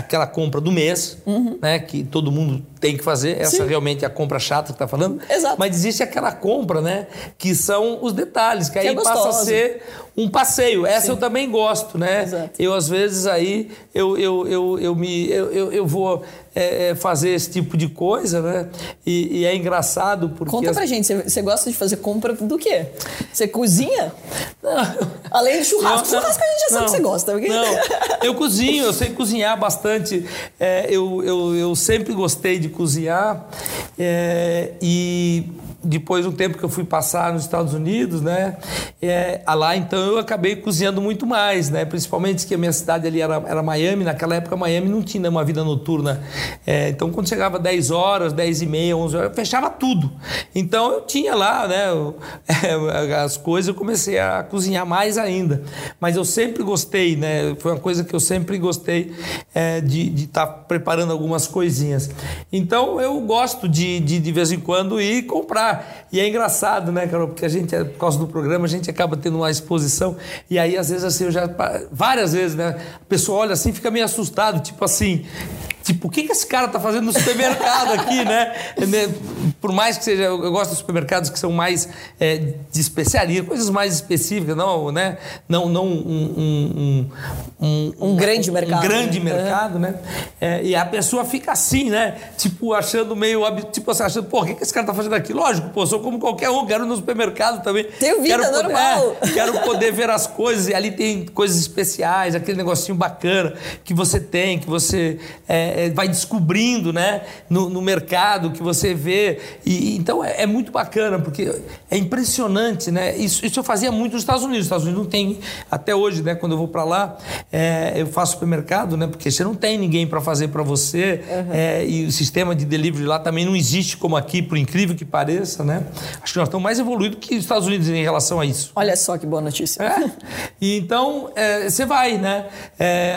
aquela compra do mês, uhum. né, que todo mundo tem que fazer. Essa Sim. realmente é a compra chata que está falando. Exato. Mas existe aquela compra, né, que são os detalhes, que, que aí é passa a ser um passeio. Essa Sim. eu também gosto, né? Exato. Eu às vezes aí eu, eu, eu, eu me eu, eu, eu vou é, é, fazer esse tipo de coisa, né? E, e é engraçado porque. Conta pra gente, você gosta de fazer compra do quê? Você cozinha? Não. Além de churrasco. Não, churrasco a gente já sabe que você gosta. Porque... Não, eu cozinho, eu sei cozinhar bastante. É, eu, eu, eu sempre gostei de cozinhar. É, e depois de um tempo que eu fui passar nos Estados Unidos, né? É, lá então eu acabei cozinhando muito mais, né? Principalmente que a minha cidade ali era, era Miami, naquela época Miami não tinha uma vida noturna. É, então quando chegava 10 horas, 10 e meia, 11 horas, eu fechava tudo. Então eu tinha lá, né? É, as coisas, eu comecei a cozinhar mais ainda. Mas eu sempre gostei, né? Foi uma coisa que eu sempre gostei é, de estar tá preparando algumas coisinhas. Então eu gosto de, de, de vez em quando ir comprar e é engraçado, né, Carol? Porque a gente, por causa do programa, a gente acaba tendo uma exposição. E aí, às vezes, assim, eu já. Várias vezes, né? A pessoa olha assim fica meio assustado, tipo assim. Tipo, o que, que esse cara tá fazendo no supermercado aqui, né? né? Por mais que seja, eu gosto dos supermercados que são mais é, de especiaria, coisas mais específicas, não, né? Não, não um, um, um, um grande mercado. Um grande né? mercado, né? É, e a pessoa fica assim, né? Tipo, achando meio. Tipo, assim, achando, pô, o que, que esse cara tá fazendo aqui? Lógico, pô, sou como qualquer um, quero ir no supermercado também. Tenho vida quero normal. Poder, é, quero poder ver as coisas, e ali tem coisas especiais, aquele negocinho bacana que você tem, que você. É, é, vai descobrindo né, no, no, mercado, que você vê. E, então é, é, muito bacana, porque é impressionante. Né? Isso, isso eu fazia muito nos Estados Unidos. Os Estados Unidos não tem, até hoje, né, quando eu vou para lá, é, eu faço supermercado, né, porque você não tem ninguém para fazer para você. Uhum. e o sistema de delivery lá também não existe como aqui, por incrível que pareça. Né? Acho que nós estamos mais evoluídos que os Estados Unidos em relação a isso. Olha só que boa notícia. É. E então, você vai, né?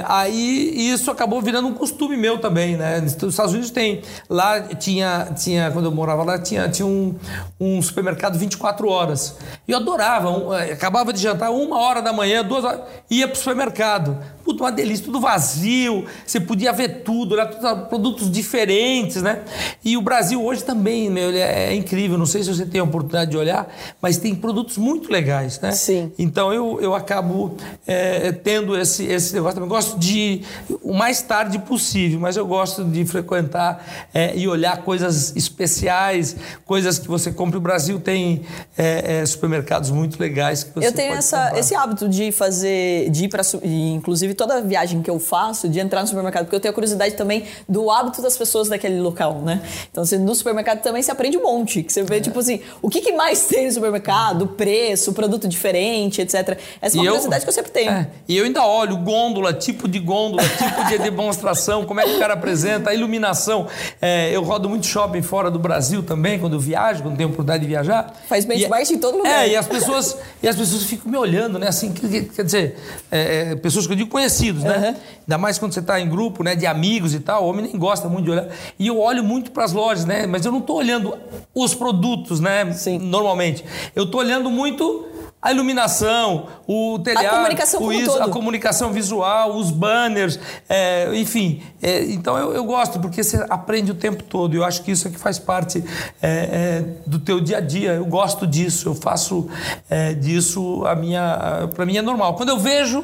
aí isso acabou virando um costume meu também, né? Nos Estados Unidos tem. Lá tinha, tinha quando eu morava lá, tinha, tinha um, um supermercado 24 horas. E eu adorava. Um, eh, acabava de jantar uma hora da manhã, duas horas, ia para o supermercado. Puta, uma delícia, tudo vazio, você podia ver tudo, né? produtos diferentes, né? E o Brasil hoje também, meu, é, é incrível. Não sei se você tem a oportunidade de olhar, mas tem produtos muito legais, né? Sim. Então eu, eu acabo é, tendo esse, esse negócio. Eu gosto de o mais tarde possível, mas eu gosto de frequentar é, e olhar coisas especiais, coisas que você compra. O Brasil tem é, é supermercados muito legais que você Eu tenho essa, esse hábito de fazer, de ir para, inclusive toda viagem que eu faço, de entrar no supermercado, porque eu tenho a curiosidade também do hábito das pessoas daquele local, né? Então, assim, no supermercado também se aprende um monte. Que você vê, é. tipo assim, o que, que, mais tem no supermercado, preço, produto diferente, etc. Essa é uma e curiosidade eu, que eu sempre tenho. É, e eu ainda olho gôndola, tipo de gôndola, tipo de demonstração, como é que o cara apresenta, a iluminação. É, eu rodo muito shopping fora do Brasil também, quando viajo, quando tenho oportunidade de viajar. Faz benchmark em todo lugar. É, e as pessoas, e as pessoas ficam me olhando, né? Assim, quer dizer, é, é, pessoas que eu digo conhecidos, né? Uhum. Ainda mais quando você está em grupo, né, de amigos e tal, o homem nem gosta muito de olhar. E eu olho muito para as lojas, né? Mas eu não estou olhando os produtos, né? Sim. Normalmente. Eu estou olhando muito a iluminação, o telhado, a comunicação, o isso, a comunicação visual, os banners, é, enfim. É, então eu, eu, gosto porque você aprende o tempo todo. Eu acho que isso é que faz parte é, é do teu dia a dia. Eu gosto disso. Eu faço é, disso a minha, para mim é normal. Quando eu vejo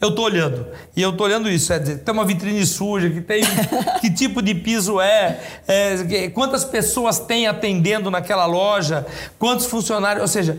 eu tô olhando. E eu tô olhando isso. É dizer, tem uma vitrine suja, que tem que tipo de piso é, é, quantas pessoas tem atendendo naquela loja, quantos funcionários. Ou seja,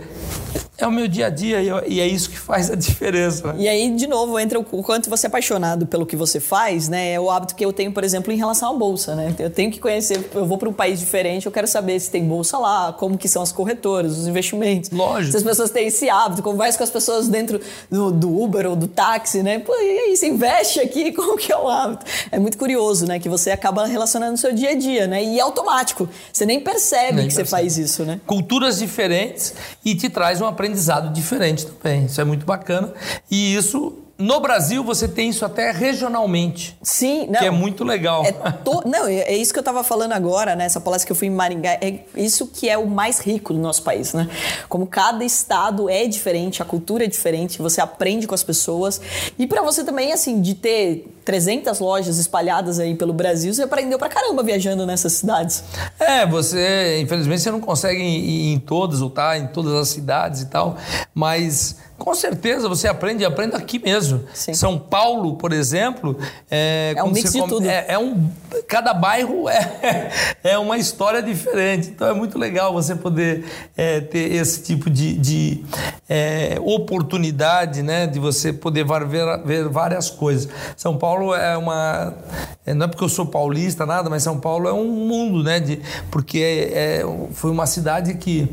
é o meu dia a dia e é isso que faz a diferença. Né? E aí, de novo, entra o quanto você é apaixonado pelo que você faz, né? É o hábito que eu tenho, por exemplo, em relação à bolsa, né? Eu tenho que conhecer, eu vou para um país diferente, eu quero saber se tem bolsa lá, como que são as corretoras, os investimentos. Lógico. Se as pessoas têm esse hábito, conversa com as pessoas dentro do, do Uber ou do táxi, né? Pô, e aí, você investe aqui, como que é o hábito? É muito curioso, né? Que você acaba relacionando no seu dia a dia, né? E é automático. Você nem percebe nem que percebe. você faz isso, né? Culturas diferentes e te traz um aprendizado diferente também. Isso é muito bacana. E isso no Brasil, você tem isso até regionalmente. Sim, não. Que é muito legal. É to... Não, é, é isso que eu estava falando agora, né? Essa palestra que eu fui em Maringá. É isso que é o mais rico do nosso país, né? Como cada estado é diferente, a cultura é diferente, você aprende com as pessoas. E para você também, assim, de ter 300 lojas espalhadas aí pelo Brasil, você aprendeu pra caramba viajando nessas cidades. É, você, infelizmente, você não consegue ir em todas ou tá em todas as cidades e tal, mas com certeza você aprende, aprende aqui mesmo. Sim. São Paulo, por exemplo, é, é um mix de tudo. É, é, um, cada bairro é, é uma história diferente. Então é muito legal você poder é, ter esse tipo de, de é, oportunidade, né, de você poder ver, ver várias coisas. São Paulo é uma, é, não é porque eu sou paulista nada, mas São Paulo é um mundo, né, de, porque é, foi uma cidade que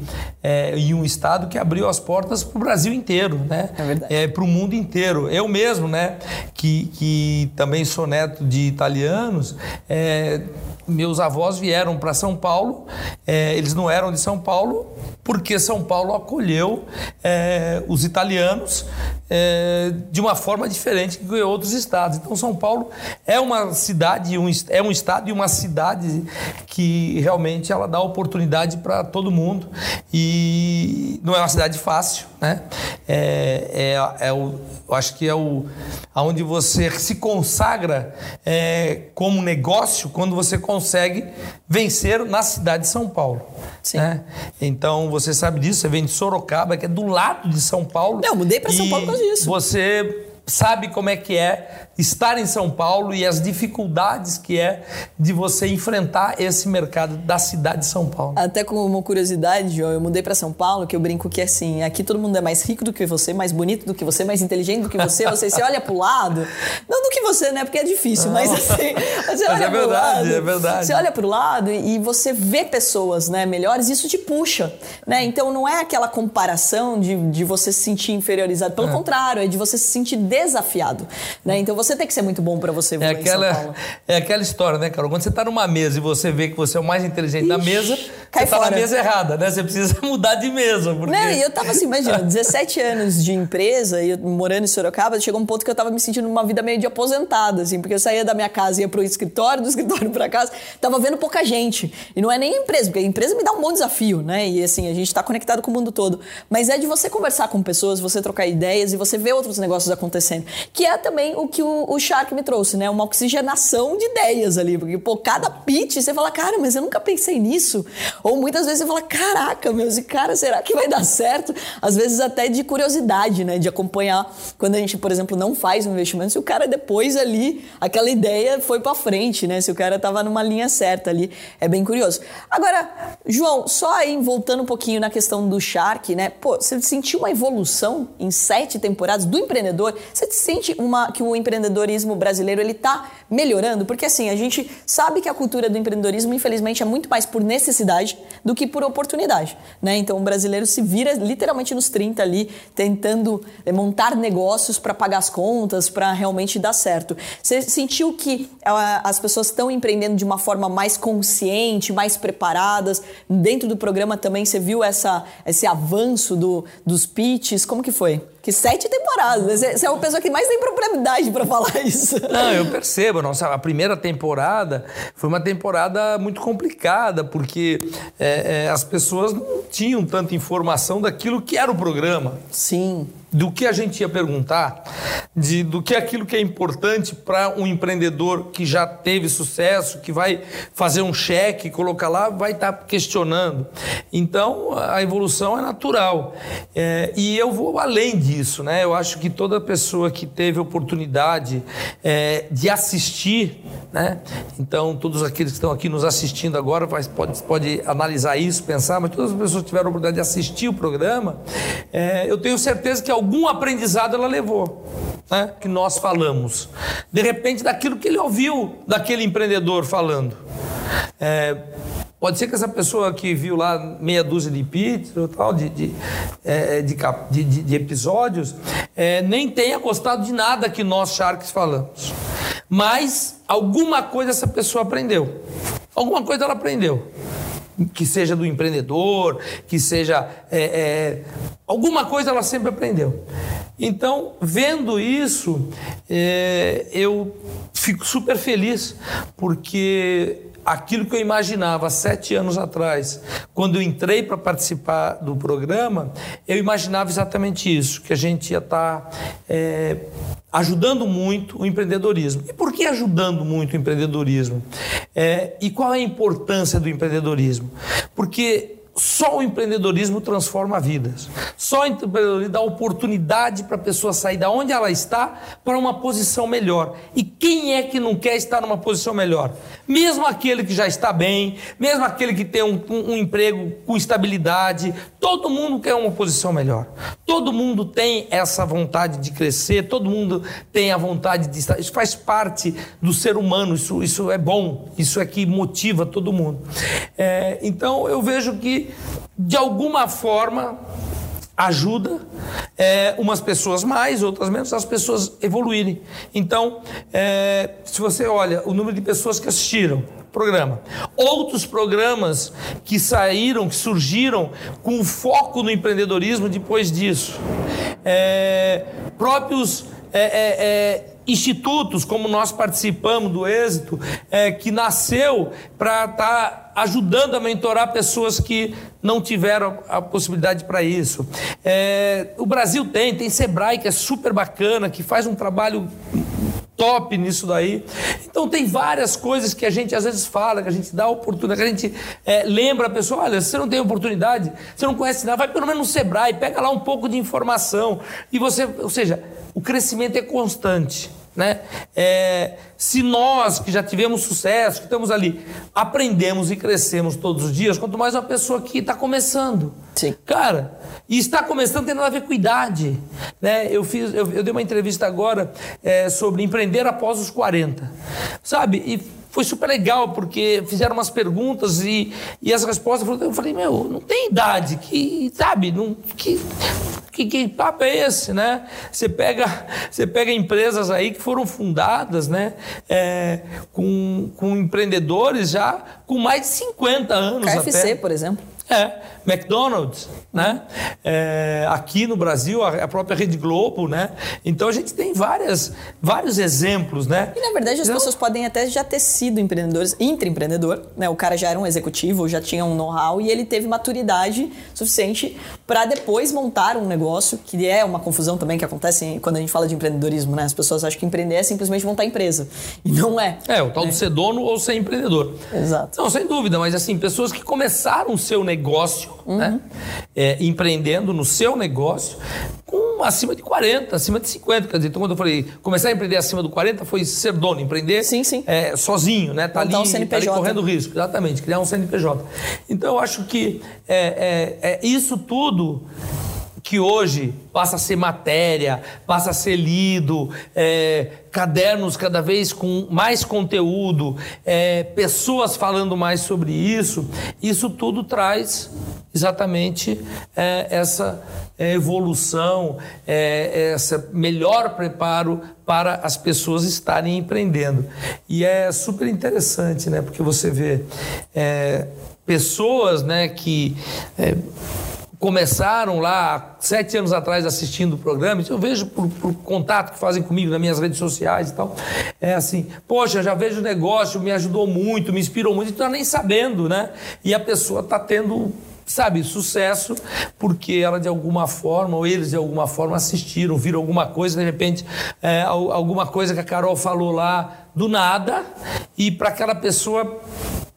e um estado que abriu as portas para o Brasil inteiro né? É verdade. É, para o mundo inteiro. Eu mesmo, né, que, que também sou neto de italianos, é, meus avós vieram para São Paulo, é, eles não eram de São Paulo, porque São Paulo acolheu é, os italianos é, de uma forma diferente que outros estados. Então, São Paulo é uma cidade, um, é um estado e uma cidade que realmente ela dá oportunidade para todo mundo e não é uma cidade fácil, né? É, é, é o, eu acho que é o aonde você se consagra é, como negócio quando você consegue vencer na cidade de São Paulo. Sim. Né? Então você sabe disso, você vem de Sorocaba, que é do lado de São Paulo. Não, eu mudei para São Paulo por causa disso. Você sabe como é que é estar em São Paulo e as dificuldades que é de você enfrentar esse mercado da cidade de São Paulo. Até como uma curiosidade, João, eu mudei para São Paulo, que eu brinco que assim, aqui todo mundo é mais rico do que você, mais bonito do que você, mais inteligente do que você, você, você olha pro lado, não do que você, né, porque é difícil, mas assim, você mas olha é verdade, pro lado, é verdade. Você olha pro lado e você vê pessoas, né, melhores, isso te puxa, né? Então não é aquela comparação de, de você se sentir inferiorizado, pelo é. contrário, é de você se sentir desafiado, né? Então você tem que ser muito bom para você é aquela, É aquela história, né, Carol? Quando você está numa mesa e você vê que você é o mais inteligente Ixi, da mesa, você está na mesa errada, né? Você precisa mudar de mesa. Porque... Não, e eu tava assim, imagina, 17 anos de empresa e morando em Sorocaba, chegou um ponto que eu tava me sentindo numa vida meio de aposentada, assim, porque eu saía da minha casa ia pro escritório, do escritório para casa, tava vendo pouca gente. E não é nem a empresa, porque a empresa me dá um bom desafio, né? E assim, a gente está conectado com o mundo todo. Mas é de você conversar com pessoas, você trocar ideias e você ver outros negócios acontecendo. Que é também o que o, o Shark me trouxe, né? Uma oxigenação de ideias ali. Porque, pô, cada pitch você fala, cara, mas eu nunca pensei nisso. Ou muitas vezes você fala, caraca, meu, esse cara, será que vai dar certo? Às vezes até de curiosidade, né? De acompanhar quando a gente, por exemplo, não faz um investimento, se o cara depois ali, aquela ideia foi para frente, né? Se o cara tava numa linha certa ali. É bem curioso. Agora, João, só aí voltando um pouquinho na questão do Shark, né? Pô, você sentiu uma evolução em sete temporadas do empreendedor? Você sente uma, que o empreendedorismo brasileiro ele está melhorando? Porque assim, a gente sabe que a cultura do empreendedorismo, infelizmente, é muito mais por necessidade do que por oportunidade. Né? Então o brasileiro se vira literalmente nos 30 ali, tentando eh, montar negócios para pagar as contas, para realmente dar certo. Você sentiu que uh, as pessoas estão empreendendo de uma forma mais consciente, mais preparadas? Dentro do programa também você viu essa, esse avanço do, dos pitches? Como que foi? Que sete temporadas. Você é uma pessoa que mais tem propriedade para falar isso. Não, eu percebo. Nossa, a primeira temporada foi uma temporada muito complicada, porque é, é, as pessoas não tinham tanta informação daquilo que era o programa. Sim. Do que a gente ia perguntar, de, do que é aquilo que é importante para um empreendedor que já teve sucesso, que vai fazer um cheque, colocar lá, vai estar tá questionando. Então, a evolução é natural. É, e eu vou além disso, né? Eu acho que toda pessoa que teve oportunidade é, de assistir, né? Então, todos aqueles que estão aqui nos assistindo agora pode, pode analisar isso, pensar, mas todas as pessoas que tiveram a oportunidade de assistir o programa, é, eu tenho certeza que algum aprendizado ela levou, né? que nós falamos. De repente, daquilo que ele ouviu daquele empreendedor falando. É, Pode ser que essa pessoa que viu lá meia dúzia de pizza tal, de, de, é, de, de, de episódios, é, nem tenha gostado de nada que nós, Sharks, falamos. Mas alguma coisa essa pessoa aprendeu. Alguma coisa ela aprendeu que seja do empreendedor, que seja. É, é, alguma coisa ela sempre aprendeu. Então, vendo isso, é, eu fico super feliz, porque aquilo que eu imaginava sete anos atrás, quando eu entrei para participar do programa, eu imaginava exatamente isso, que a gente ia estar tá, é, ajudando muito o empreendedorismo. E por que ajudando muito o empreendedorismo? É, e qual é a importância do empreendedorismo? Porque só o empreendedorismo transforma vidas. Só o empreendedorismo dá oportunidade para a pessoa sair da onde ela está para uma posição melhor. E quem é que não quer estar numa posição melhor? Mesmo aquele que já está bem, mesmo aquele que tem um, um, um emprego com estabilidade, todo mundo quer uma posição melhor. Todo mundo tem essa vontade de crescer, todo mundo tem a vontade de estar. Isso faz parte do ser humano, isso, isso é bom, isso é que motiva todo mundo. É, então eu vejo que de alguma forma, ajuda é, umas pessoas mais, outras menos, as pessoas evoluírem. Então, é, se você olha o número de pessoas que assistiram programa, outros programas que saíram, que surgiram com foco no empreendedorismo depois disso, é, próprios é, é, é, institutos, como nós participamos do Êxito, é, que nasceu para estar tá ajudando a mentorar pessoas que não tiveram a possibilidade para isso. É, o Brasil tem, tem Sebrae, que é super bacana, que faz um trabalho top nisso daí. Então tem várias coisas que a gente às vezes fala, que a gente dá oportunidade, que a gente é, lembra a pessoa, olha, você não tem oportunidade, você não conhece nada, vai pelo menos no Sebrae, pega lá um pouco de informação. E você, ou seja, o crescimento é constante. Né? É, se nós que já tivemos sucesso, que estamos ali, aprendemos e crescemos todos os dias, quanto mais uma pessoa que está começando. Sim. Cara, e está começando tem nada a ver com idade. Né? Eu, fiz, eu, eu dei uma entrevista agora é, sobre empreender após os 40. Sabe? E foi super legal, porque fizeram umas perguntas e, e as respostas. Eu falei, meu, não tem idade, que, sabe? Não, que, que, que papo é esse, né? Você pega, você pega empresas aí que foram fundadas, né? É, com, com empreendedores já com mais de 50 anos. KFC, até. por exemplo. É, McDonald's, né? É, aqui no Brasil, a, a, própria Rede Globo, né? Então a gente tem várias, vários exemplos, né? E na verdade as então, pessoas podem até já ter sido empreendedores, intraempreendedor, né? O cara já era um executivo, já tinha um know-how e ele teve maturidade suficiente para depois montar um negócio, que é uma confusão também que acontece quando a gente fala de empreendedorismo, né? As pessoas acham que empreender é simplesmente montar empresa. E não é. É, o tal né? de ser dono ou ser empreendedor. Exato. Não, sem dúvida, mas assim, pessoas que começaram o seu negócio negócio, uhum. né? É, empreendendo no seu negócio, com acima de 40, acima de 50. Quer dizer, então quando eu falei começar a empreender acima do 40 foi ser dono, empreender sim, sim. É, sozinho, né? Tá ali, um tá ali correndo risco, exatamente, criar um CNPJ. Então eu acho que é, é, é isso tudo que hoje passa a ser matéria, passa a ser lido, é, cadernos cada vez com mais conteúdo, é, pessoas falando mais sobre isso, isso tudo traz exatamente é, essa evolução, é, esse melhor preparo para as pessoas estarem empreendendo. E é super interessante, né? Porque você vê é, pessoas né, que é, começaram lá sete anos atrás assistindo o programa, eu vejo por, por, contato que fazem comigo nas minhas redes sociais e tal, é assim, poxa, já vejo o negócio, me ajudou muito, me inspirou muito, e tu tá nem sabendo, né? E a pessoa está tendo sabe, sucesso, porque ela de alguma forma, ou eles de alguma forma assistiram, viram alguma coisa, de repente, é, alguma coisa que a Carol falou lá do nada, e para aquela pessoa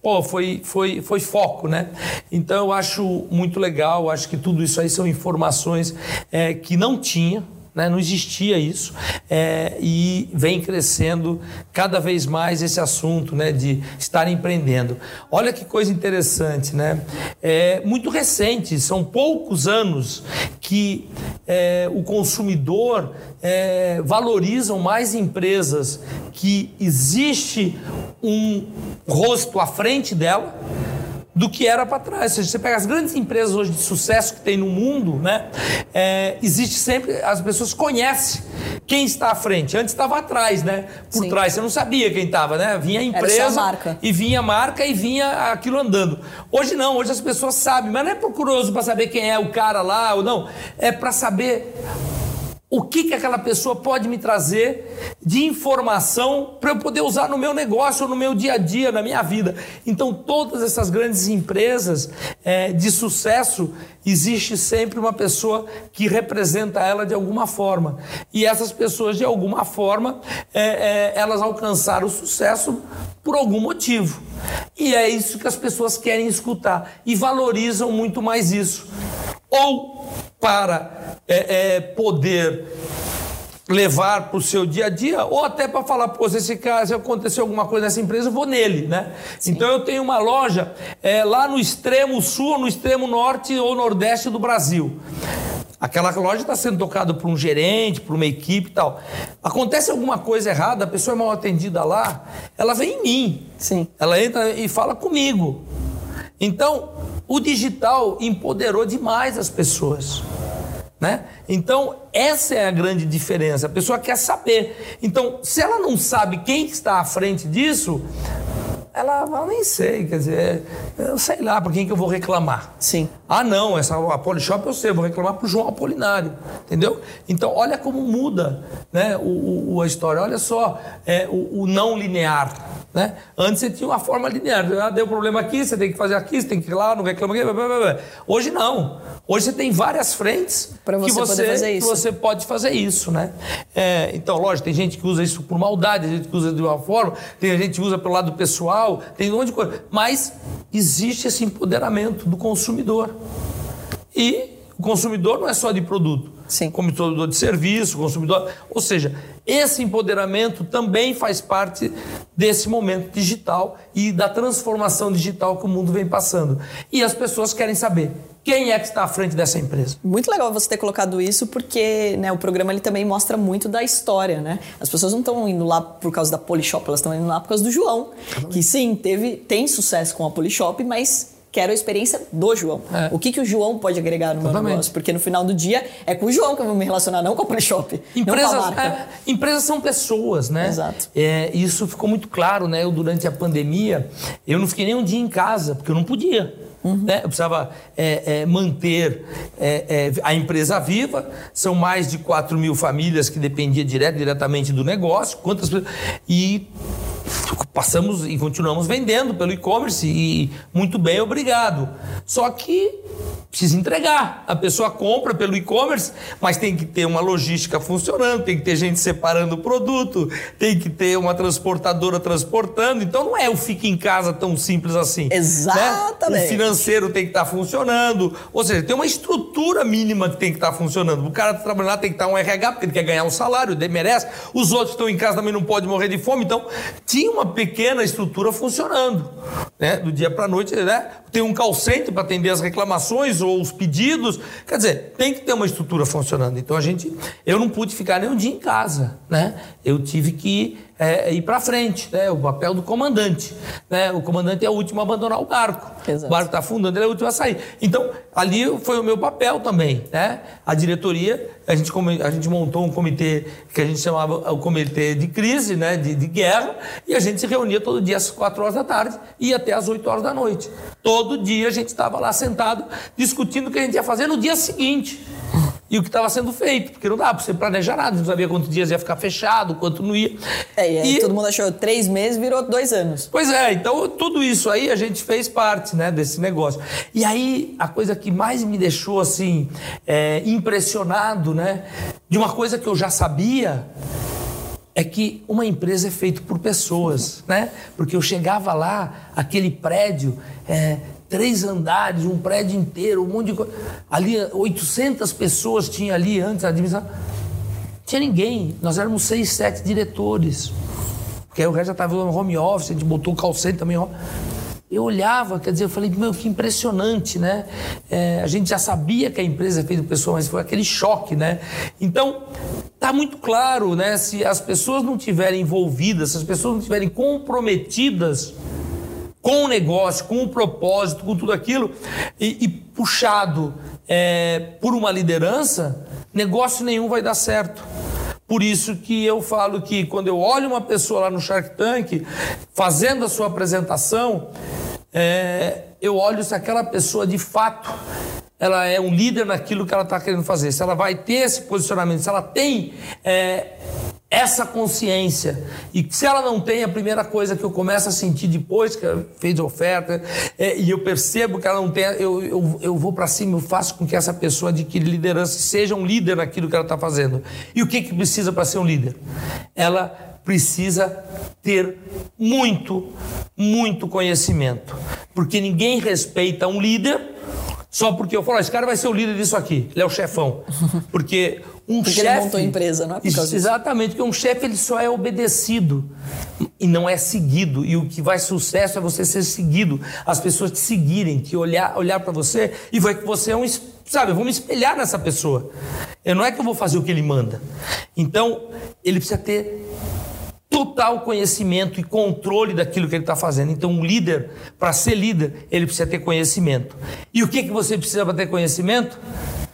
pô, foi, foi, foi foco, né? Então eu acho muito legal, acho que tudo isso aí são informações é, que não tinha, né? não existia isso é, e vem crescendo cada vez mais esse assunto né? de estar empreendendo. Olha que coisa interessante, né? É muito recente, são poucos anos que é, o consumidor é, valorizam mais empresas que existe um rosto à frente dela do que era para trás. Se você pega as grandes empresas hoje de sucesso que tem no mundo, né? É, existe sempre, as pessoas conhecem quem está à frente. Antes estava atrás, né? Por Sim. trás, você não sabia quem estava, né? Vinha a empresa e vinha a marca e vinha aquilo andando. Hoje não, hoje as pessoas sabem, mas não é procurioso para saber quem é o cara lá ou não, é para saber o que, que aquela pessoa pode me trazer de informação para eu poder usar no meu negócio, no meu dia a dia, na minha vida. Então, todas essas grandes empresas é, de sucesso, existe sempre uma pessoa que representa ela de alguma forma. E essas pessoas, de alguma forma, é, é, elas alcançaram o sucesso por algum motivo. E é isso que as pessoas querem escutar e valorizam muito mais isso. Ou para é, é, poder levar para o seu dia a dia, ou até para falar, pô, se esse cara, se acontecer alguma coisa nessa empresa, eu vou nele, né? Sim. Então eu tenho uma loja é, lá no extremo sul, no extremo norte ou nordeste do Brasil. Aquela loja está sendo tocada por um gerente, por uma equipe e tal. Acontece alguma coisa errada, a pessoa é mal atendida lá, ela vem em mim. Sim. Ela entra e fala comigo. Então, o digital empoderou demais as pessoas. Né? Então, essa é a grande diferença. A pessoa quer saber. Então, se ela não sabe quem está à frente disso, ela fala, nem sei, quer dizer, eu sei lá para quem que eu vou reclamar. Sim. Ah, não, essa a Polishop eu sei, eu vou reclamar para o João Apolinário, entendeu? Então, olha como muda né, o, o a história. Olha só é, o, o não linear. Né? Antes você tinha uma forma linear. Ah, deu problema aqui, você tem que fazer aqui, você tem que ir lá, não reclama aqui. Blá, blá, blá. Hoje não. Hoje você tem várias frentes para você, você, fazer isso. Que você pode fazer isso, né? É, então, lógico, tem gente que usa isso por maldade, tem gente que usa de uma forma, tem gente que usa pelo lado pessoal, tem um monte de coisa. Mas existe esse empoderamento do consumidor. E o consumidor não é só de produto. Sim. Consumidor de serviço, consumidor. Ou seja, esse empoderamento também faz parte desse momento digital e da transformação digital que o mundo vem passando. E as pessoas querem saber quem é que está à frente dessa empresa? Muito legal você ter colocado isso, porque né, o programa ele também mostra muito da história, né? As pessoas não estão indo lá por causa da Polishop, elas estão indo lá por causa do João, que sim, teve, tem sucesso com a Polishop, mas quero a experiência do João. É. O que, que o João pode agregar no meu negócio? Porque no final do dia é com o João que eu vou me relacionar, não com a Polishop. Empresas, não com. É, empresas são pessoas, né? Exato. É, isso ficou muito claro, né? Eu, durante a pandemia, eu não fiquei nem um dia em casa, porque eu não podia. Uhum. Né? Eu precisava é, é, manter é, a empresa viva. São mais de 4 mil famílias que dependiam direto, diretamente do negócio. Quantas E passamos e continuamos vendendo pelo e-commerce e muito bem, obrigado. Só que precisa entregar. A pessoa compra pelo e-commerce, mas tem que ter uma logística funcionando, tem que ter gente separando o produto, tem que ter uma transportadora transportando. Então não é o fique em casa tão simples assim. Né? Exatamente. Né? O financeiro tem que estar tá funcionando. Ou seja, tem uma estrutura mínima que tem que estar tá funcionando. O cara tá trabalhando lá tem que estar tá um RH, porque ele quer ganhar um salário, ele merece. Os outros que estão em casa também não podem morrer de fome. Então, tinha uma pequena estrutura funcionando. Né? Do dia para a noite, né? tem um call para atender as reclamações ou os pedidos. Quer dizer, tem que ter uma estrutura funcionando. Então a gente, eu não pude ficar nem um dia em casa, né? Eu tive que é, ir para frente, né? O papel do comandante, né? O comandante é o último a abandonar o barco. Exato. O barco está afundando, ele é o último a sair. Então ali foi o meu papel também, né? A diretoria, a gente a gente montou um comitê que a gente chamava o comitê de crise, né? De, de guerra e a gente se reunia todo dia às quatro horas da tarde e até às 8 horas da noite. Todo dia a gente estava lá sentado discutindo o que a gente ia fazer no dia seguinte. E o que estava sendo feito, porque não dá para você planejar nada, não sabia quantos dias ia ficar fechado, quanto não ia. É, e aí todo mundo achou três meses, virou dois anos. Pois é, então tudo isso aí a gente fez parte né, desse negócio. E aí a coisa que mais me deixou assim é, impressionado, né, de uma coisa que eu já sabia, é que uma empresa é feita por pessoas, né? Porque eu chegava lá, aquele prédio, é, três andares, um prédio inteiro, um monte de coisa. Ali, 800 pessoas tinha ali antes da administração. Tinha ninguém. Nós éramos seis, sete diretores. Porque aí o resto já estava no home office, a gente botou o call center também. Eu olhava, quer dizer, eu falei, meu, que impressionante, né? É, a gente já sabia que a empresa é feita por pessoas, mas foi aquele choque, né? Então, tá muito claro, né? Se as pessoas não estiverem envolvidas, se as pessoas não estiverem comprometidas com o negócio, com o propósito, com tudo aquilo, e, e puxado é, por uma liderança, negócio nenhum vai dar certo. Por isso que eu falo que quando eu olho uma pessoa lá no Shark Tank fazendo a sua apresentação, é, eu olho se aquela pessoa de fato ela é um líder naquilo que ela está querendo fazer, se ela vai ter esse posicionamento, se ela tem é, essa consciência. E se ela não tem, a primeira coisa que eu começo a sentir depois que ela fez a oferta, é, e eu percebo que ela não tem, eu, eu, eu vou para cima, eu faço com que essa pessoa adquira liderança, seja um líder naquilo que ela está fazendo. E o que, que precisa para ser um líder? Ela precisa ter muito, muito conhecimento. Porque ninguém respeita um líder só porque eu falo, esse cara vai ser o líder disso aqui, ele é o chefão. Porque um porque chefe. Ele montou a empresa, não é por causa Exatamente, porque um chefe ele só é obedecido e não é seguido. E o que vai sucesso é você ser seguido, as pessoas te seguirem, que olhar, olhar para você e ver que você é um. Sabe, eu vou me espelhar nessa pessoa. Eu não é que eu vou fazer o que ele manda. Então, ele precisa ter total conhecimento e controle daquilo que ele está fazendo. Então, um líder, para ser líder, ele precisa ter conhecimento. E o que, que você precisa para ter conhecimento?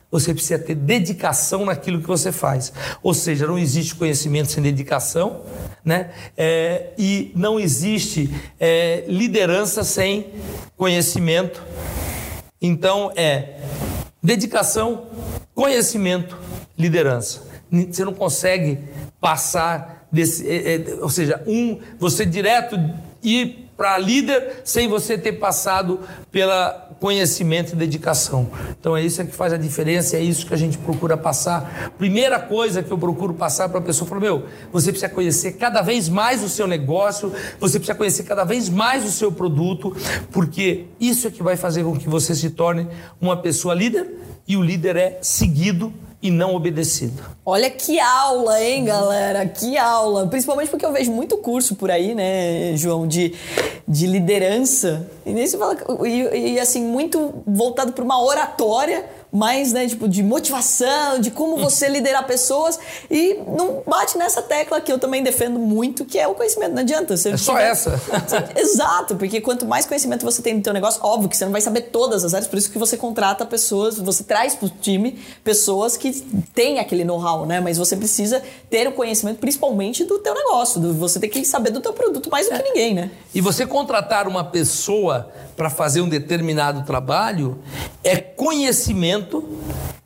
Você precisa ter dedicação naquilo que você faz. Ou seja, não existe conhecimento sem dedicação, né? É, e não existe é, liderança sem conhecimento. Então, é dedicação, conhecimento, liderança. Você não consegue passar desse. É, é, ou seja, um, você direto ir para líder sem você ter passado pela conhecimento e dedicação. Então é isso que faz a diferença, é isso que a gente procura passar. Primeira coisa que eu procuro passar para a pessoa, falo, meu, você precisa conhecer cada vez mais o seu negócio, você precisa conhecer cada vez mais o seu produto, porque isso é que vai fazer com que você se torne uma pessoa líder e o líder é seguido e não obedecido. Olha que aula, hein, galera? Que aula. Principalmente porque eu vejo muito curso por aí, né, João, de, de liderança. E, nesse, e, e assim, muito voltado para uma oratória mais, né, tipo, de motivação, de como você liderar pessoas e não bate nessa tecla que eu também defendo muito, que é o conhecimento. Não adianta. Você é só essa. Exato, porque quanto mais conhecimento você tem no teu negócio, óbvio que você não vai saber todas as áreas, por isso que você contrata pessoas, você traz pro time pessoas que têm aquele know-how, né? Mas você precisa ter o conhecimento principalmente do teu negócio, do, você tem que saber do teu produto mais do é. que ninguém, né? E você contratar uma pessoa para fazer um determinado trabalho é conhecimento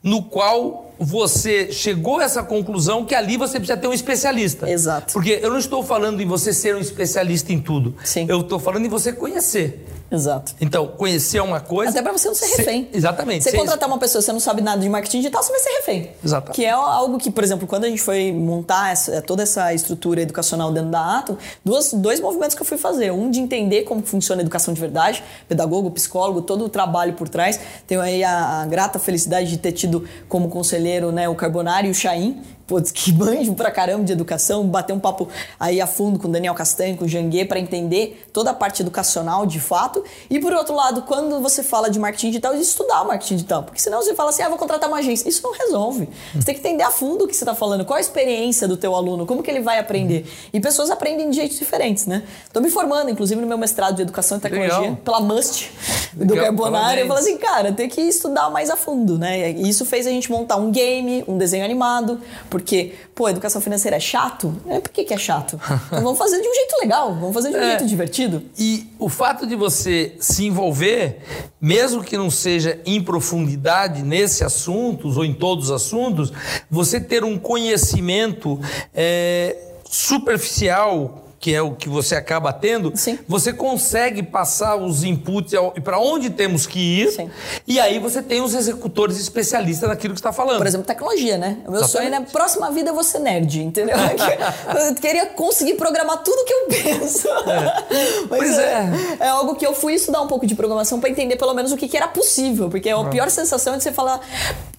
no qual você chegou a essa conclusão que ali você precisa ter um especialista. Exato. Porque eu não estou falando em você ser um especialista em tudo. Sim. Eu estou falando em você conhecer. Exato. Então, conhecer uma coisa. Até para você não ser refém. exatamente. Você contratar uma pessoa, você não sabe nada de marketing digital, você vai ser refém. Exato. Que é algo que, por exemplo, quando a gente foi montar essa, toda essa estrutura educacional dentro da Atom, duas, dois movimentos que eu fui fazer. Um de entender como funciona a educação de verdade, pedagogo, psicólogo, todo o trabalho por trás. Tenho aí a, a grata felicidade de ter tido como conselheiro né, o Carbonari e o Chaim, putz, que banjo pra caramba de educação, bater um papo aí a fundo com o Daniel Castanho, com o Janguê, para entender toda a parte educacional de fato. E por outro lado, quando você fala de marketing digital, estudar o marketing digital. Porque senão você fala assim, ah, vou contratar uma agência. Isso não resolve. Você tem que entender a fundo o que você está falando, qual a experiência do teu aluno, como que ele vai aprender. E pessoas aprendem de jeitos diferentes, né? Tô me formando, inclusive, no meu mestrado de Educação e Tecnologia, Legal. pela MUST, do Legal, Carbonari. Eu falo assim, cara, tem que estudar mais a fundo, né? E isso fez a gente montar um game, um desenho animado, porque porque, pô, educação financeira é chato? É, por que, que é chato? Então vamos fazer de um jeito legal, vamos fazer de um é, jeito divertido. E o fato de você se envolver, mesmo que não seja em profundidade nesse assuntos ou em todos os assuntos, você ter um conhecimento é, superficial que é o que você acaba tendo, Sim. você consegue passar os inputs para onde temos que ir, Sim. e aí você tem os executores especialistas naquilo que está falando. Por exemplo, tecnologia, né? O meu Exatamente. sonho é na próxima vida você nerd, entendeu? eu queria conseguir programar tudo que eu penso. É. Mas pois é, é. é. algo que eu fui estudar um pouco de programação para entender pelo menos o que, que era possível, porque a pior sensação é de você falar,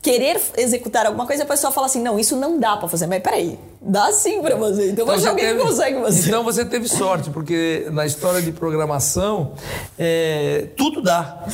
querer executar alguma coisa, a pessoa fala assim, não, isso não dá para fazer. Mas peraí, dá sim para fazer. Então, então alguém teve, consegue fazer. Então você teve sorte, porque na história de programação, é, tudo dá.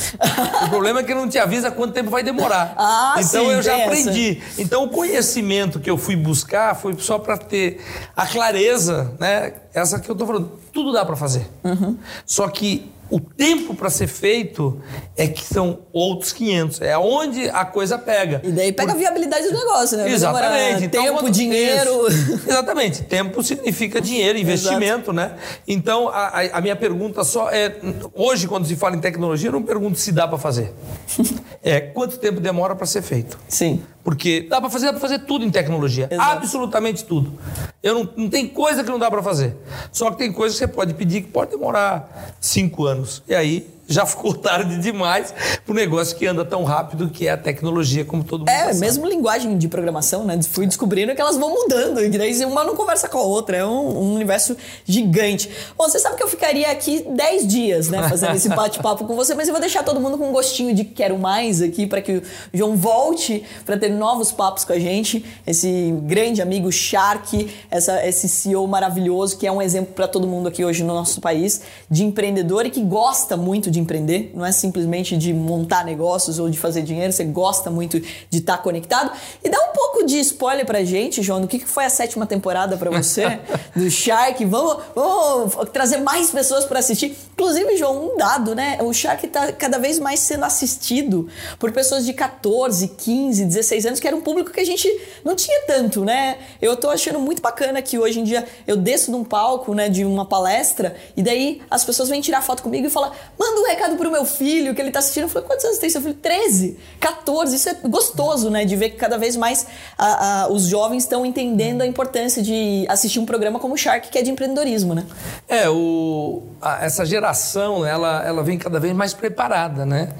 o problema é que não te avisa quanto tempo vai demorar. Ah, então sim, eu já aprendi. Essa. Então o conhecimento que eu fui buscar foi só para ter a clareza, né? Essa que eu tô falando, tudo dá para fazer. Uhum. Só que o tempo para ser feito é que são outros 500. É onde a coisa pega. E daí pega Por... a viabilidade do negócio, né? Exatamente. Então, tempo, dinheiro. Exatamente. Tempo significa dinheiro, investimento, né? Então, a, a, minha pergunta só é... Hoje, quando se fala em tecnologia, eu não pergunto se dá para fazer. é quanto tempo demora para ser feito. Sim. Porque dá para fazer, dá para fazer tudo em tecnologia. Exato. Absolutamente tudo. Eu não, não tem coisa que não dá para fazer. Só que tem coisa que você pode pedir que pode demorar cinco anos. E aí já ficou tarde demais para o negócio que anda tão rápido que é a tecnologia, como todo mundo É, mesmo linguagem de programação, né? Fui descobrindo que elas vão mudando, e daí uma não conversa com a outra, é um, um universo gigante. Bom, você sabe que eu ficaria aqui 10 dias, né, fazendo esse bate-papo com você, mas eu vou deixar todo mundo com um gostinho de quero mais aqui para que o João volte para ter novos papos com a gente. Esse grande amigo Shark, essa, esse CEO maravilhoso que é um exemplo para todo mundo aqui hoje no nosso país de empreendedor e que gosta muito de de empreender, não é simplesmente de montar negócios ou de fazer dinheiro, você gosta muito de estar tá conectado. E dá um pouco de spoiler pra gente, João, do que foi a sétima temporada para você do Shark. Vamos, vamos trazer mais pessoas para assistir. Inclusive, João, um dado, né? O Shark tá cada vez mais sendo assistido por pessoas de 14, 15, 16 anos, que era um público que a gente não tinha tanto, né? Eu tô achando muito bacana que hoje em dia eu desço de um palco, né, de uma palestra, e daí as pessoas vêm tirar foto comigo e falam: manda um recado pro meu filho que ele tá assistindo. Eu falei, quantos anos tem seu filho? 13, 14. Isso é gostoso, né? De ver que cada vez mais a, a, os jovens estão entendendo a importância de assistir um programa como o Shark, que é de empreendedorismo, né? É, o, a, essa geração, ela, ela vem cada vez mais preparada, né?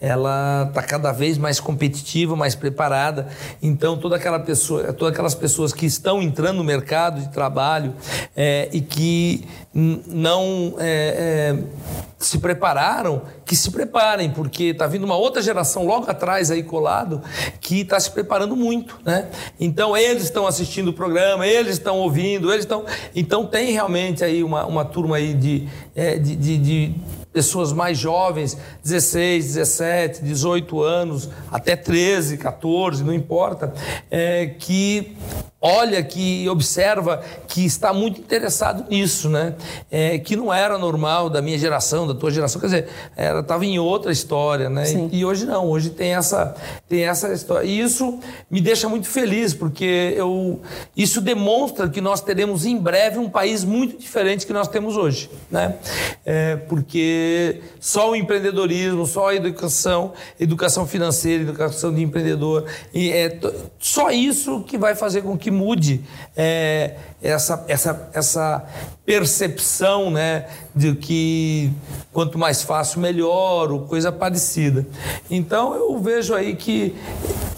Ela tá cada vez mais competitiva, mais preparada. Então, toda aquela pessoa, todas aquelas pessoas que estão entrando no mercado de trabalho é, e que não é, é, se prepararam, que se preparem, porque está vindo uma outra geração logo atrás aí colado que está se preparando muito, né? Então eles estão assistindo o programa, eles estão ouvindo, eles estão. Então tem realmente aí uma, uma turma aí de, é, de, de, de pessoas mais jovens, 16, 17, 18 anos, até 13, 14, não importa, é, que olha, que observa, que está muito interessado nisso, né? É, que não era normal da minha geração, da tua geração, quer dizer, ela estava em outra história, né? E, e, hoje não, hoje tem essa, tem essa história. E isso me deixa muito feliz, porque eu, isso demonstra que nós teremos em breve um país muito diferente que nós temos hoje, né? É, porque só o empreendedorismo, só a educação, educação financeira, educação de empreendedor, e é só isso que vai fazer com que mude é, essa, essa, essa percepção né, de que quanto mais fácil, melhor, ou coisa parecida. Então eu vejo aí que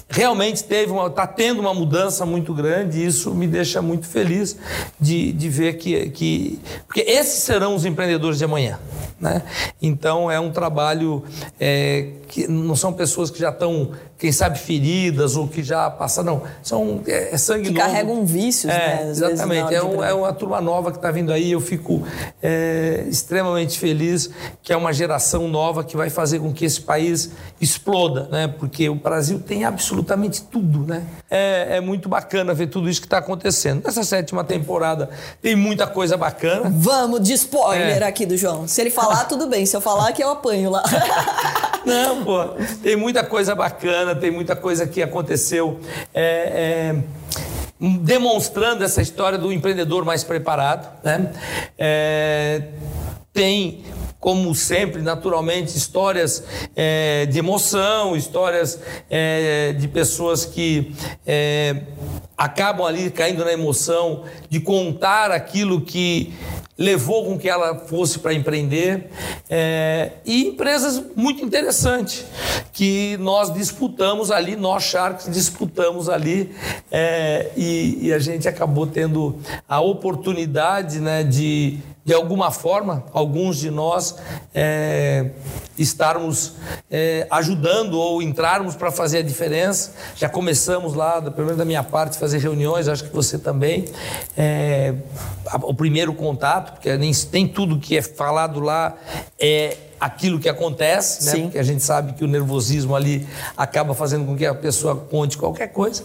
realmente teve está tendo uma mudança muito grande e isso me deixa muito feliz de, de ver que, que. Porque esses serão os empreendedores de amanhã. Né? Então é um trabalho é, que não são pessoas que já estão, quem sabe, feridas ou que já passaram, não, são é, é sangue que novo. carregam vícios, é, né? Às exatamente, é, um, é, uma turma nova que está vindo aí, eu fico é, extremamente feliz que é uma geração nova que vai fazer com que esse país exploda, né? porque o Brasil tem absolutamente tudo. Né? É, é muito bacana ver tudo isso que está acontecendo. Nessa sétima temporada tem muita coisa bacana. Vamos de spoiler é. aqui do João. Se ele falar, tudo bem. Se eu falar, que eu apanho lá. Não, pô, tem muita coisa bacana, tem muita coisa que aconteceu. É, é, demonstrando essa história do empreendedor mais preparado. Né? É, tem como sempre, naturalmente, histórias é, de emoção, histórias é, de pessoas que é, acabam ali caindo na emoção de contar aquilo que levou com que ela fosse para empreender é, e empresas muito interessantes que nós disputamos ali, nós Sharks disputamos ali é, e, e, a gente acabou tendo a oportunidade né, de de alguma forma, alguns de nós é, estarmos é, ajudando ou entrarmos para fazer a diferença. Já começamos lá, pelo menos da minha parte, fazer reuniões, acho que você também. É, o primeiro contato, porque nem, nem tudo que é falado lá é aquilo que acontece, né? Porque a gente sabe que o nervosismo ali acaba fazendo com que a pessoa conte qualquer coisa.